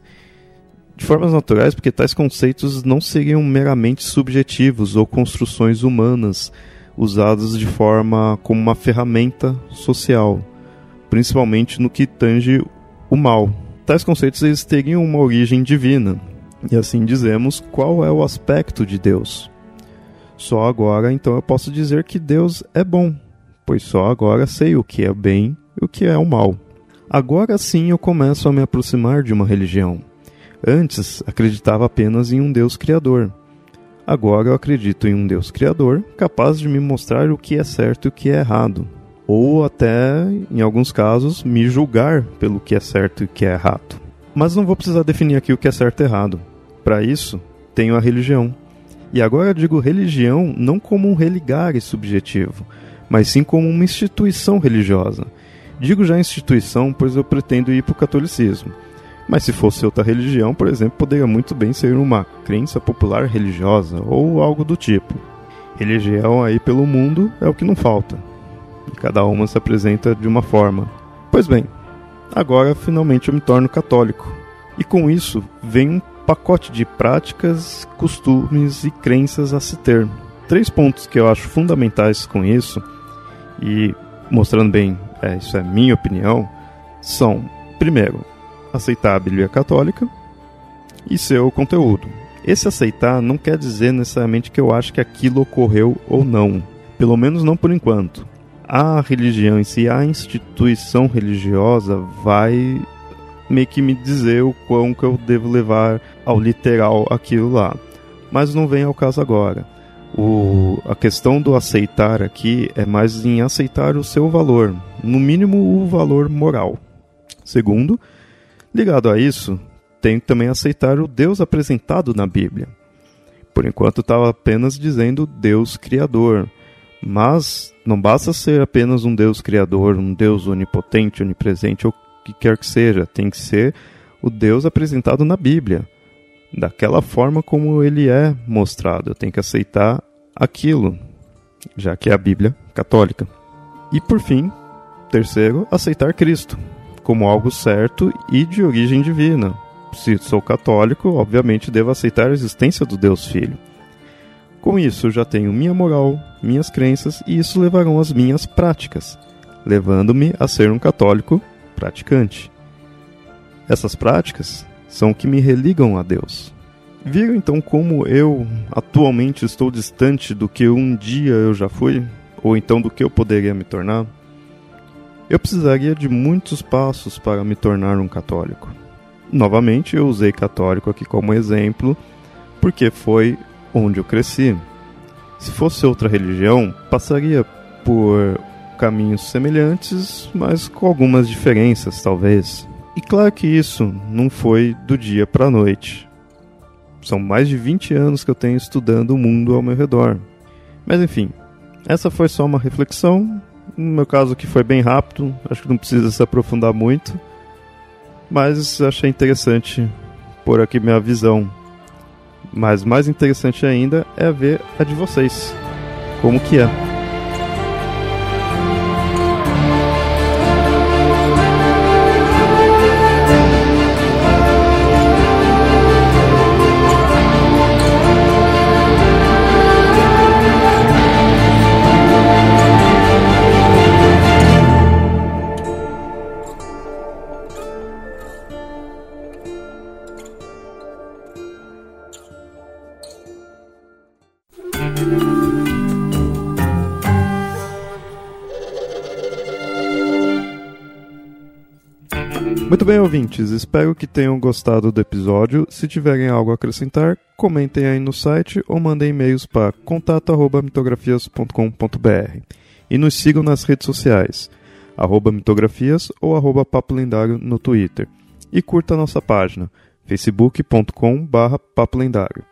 [SPEAKER 1] De formas naturais, porque tais conceitos não seriam meramente subjetivos ou construções humanas usadas de forma como uma ferramenta social, principalmente no que tange o mal. Tais conceitos eles teriam uma origem divina, e assim dizemos qual é o aspecto de Deus. Só agora então eu posso dizer que Deus é bom, pois só agora sei o que é bem e o que é o mal. Agora sim eu começo a me aproximar de uma religião. Antes acreditava apenas em um Deus criador. Agora eu acredito em um Deus criador capaz de me mostrar o que é certo e o que é errado ou até, em alguns casos, me julgar pelo que é certo e que é errado. Mas não vou precisar definir aqui o que é certo e errado. Para isso, tenho a religião. E agora digo religião não como um religare subjetivo, mas sim como uma instituição religiosa. Digo já instituição, pois eu pretendo ir para o catolicismo. Mas se fosse outra religião, por exemplo, poderia muito bem ser uma crença popular religiosa ou algo do tipo. Religião aí pelo mundo é o que não falta e cada uma se apresenta de uma forma. Pois bem, agora finalmente eu me torno católico. E com isso vem um pacote de práticas, costumes e crenças a se ter. Três pontos que eu acho fundamentais com isso, e mostrando bem, é, isso é minha opinião, são, primeiro, aceitar a Bíblia católica e seu conteúdo. Esse aceitar não quer dizer necessariamente que eu acho que aquilo ocorreu ou não, pelo menos não por enquanto a religião em si, a instituição religiosa vai meio que me dizer o quão que eu devo levar ao literal aquilo lá. Mas não vem ao caso agora. O, a questão do aceitar aqui é mais em aceitar o seu valor, no mínimo o valor moral. Segundo, ligado a isso, que também aceitar o Deus apresentado na Bíblia. Por enquanto estava apenas dizendo Deus Criador, mas não basta ser apenas um Deus criador, um Deus onipotente, onipresente ou que quer que seja. Tem que ser o Deus apresentado na Bíblia, daquela forma como ele é mostrado. Eu tenho que aceitar aquilo, já que é a Bíblia católica. E por fim, terceiro, aceitar Cristo como algo certo e de origem divina. Se sou católico, obviamente devo aceitar a existência do Deus Filho. Com isso, já tenho minha moral, minhas crenças e isso levarão às minhas práticas, levando-me a ser um católico praticante. Essas práticas são que me religam a Deus. Viram então como eu atualmente estou distante do que um dia eu já fui, ou então do que eu poderia me tornar? Eu precisaria de muitos passos para me tornar um católico. Novamente, eu usei católico aqui como exemplo, porque foi onde eu cresci. Se fosse outra religião, passaria por caminhos semelhantes, mas com algumas diferenças, talvez. E claro que isso não foi do dia para a noite. São mais de 20 anos que eu tenho estudando o mundo ao meu redor. Mas enfim, essa foi só uma reflexão. No meu caso aqui foi bem rápido, acho que não precisa se aprofundar muito. Mas achei interessante pôr aqui minha visão mas mais interessante ainda é ver a de vocês. Como que é. Muito bem, ouvintes, espero que tenham gostado do episódio. Se tiverem algo a acrescentar, comentem aí no site ou mandem e-mails para contato@mitografias.com.br. E nos sigam nas redes sociais, arroba mitografias ou arroba papo lendário no Twitter. E curta a nossa página, facebook.com lendário.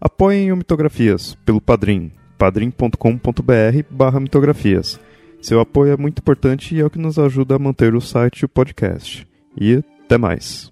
[SPEAKER 1] Apoiem o Mitografias pelo Padrim, padrim.com.br barra mitografias. Seu apoio é muito importante e é o que nos ajuda a manter o site e o podcast. E até mais.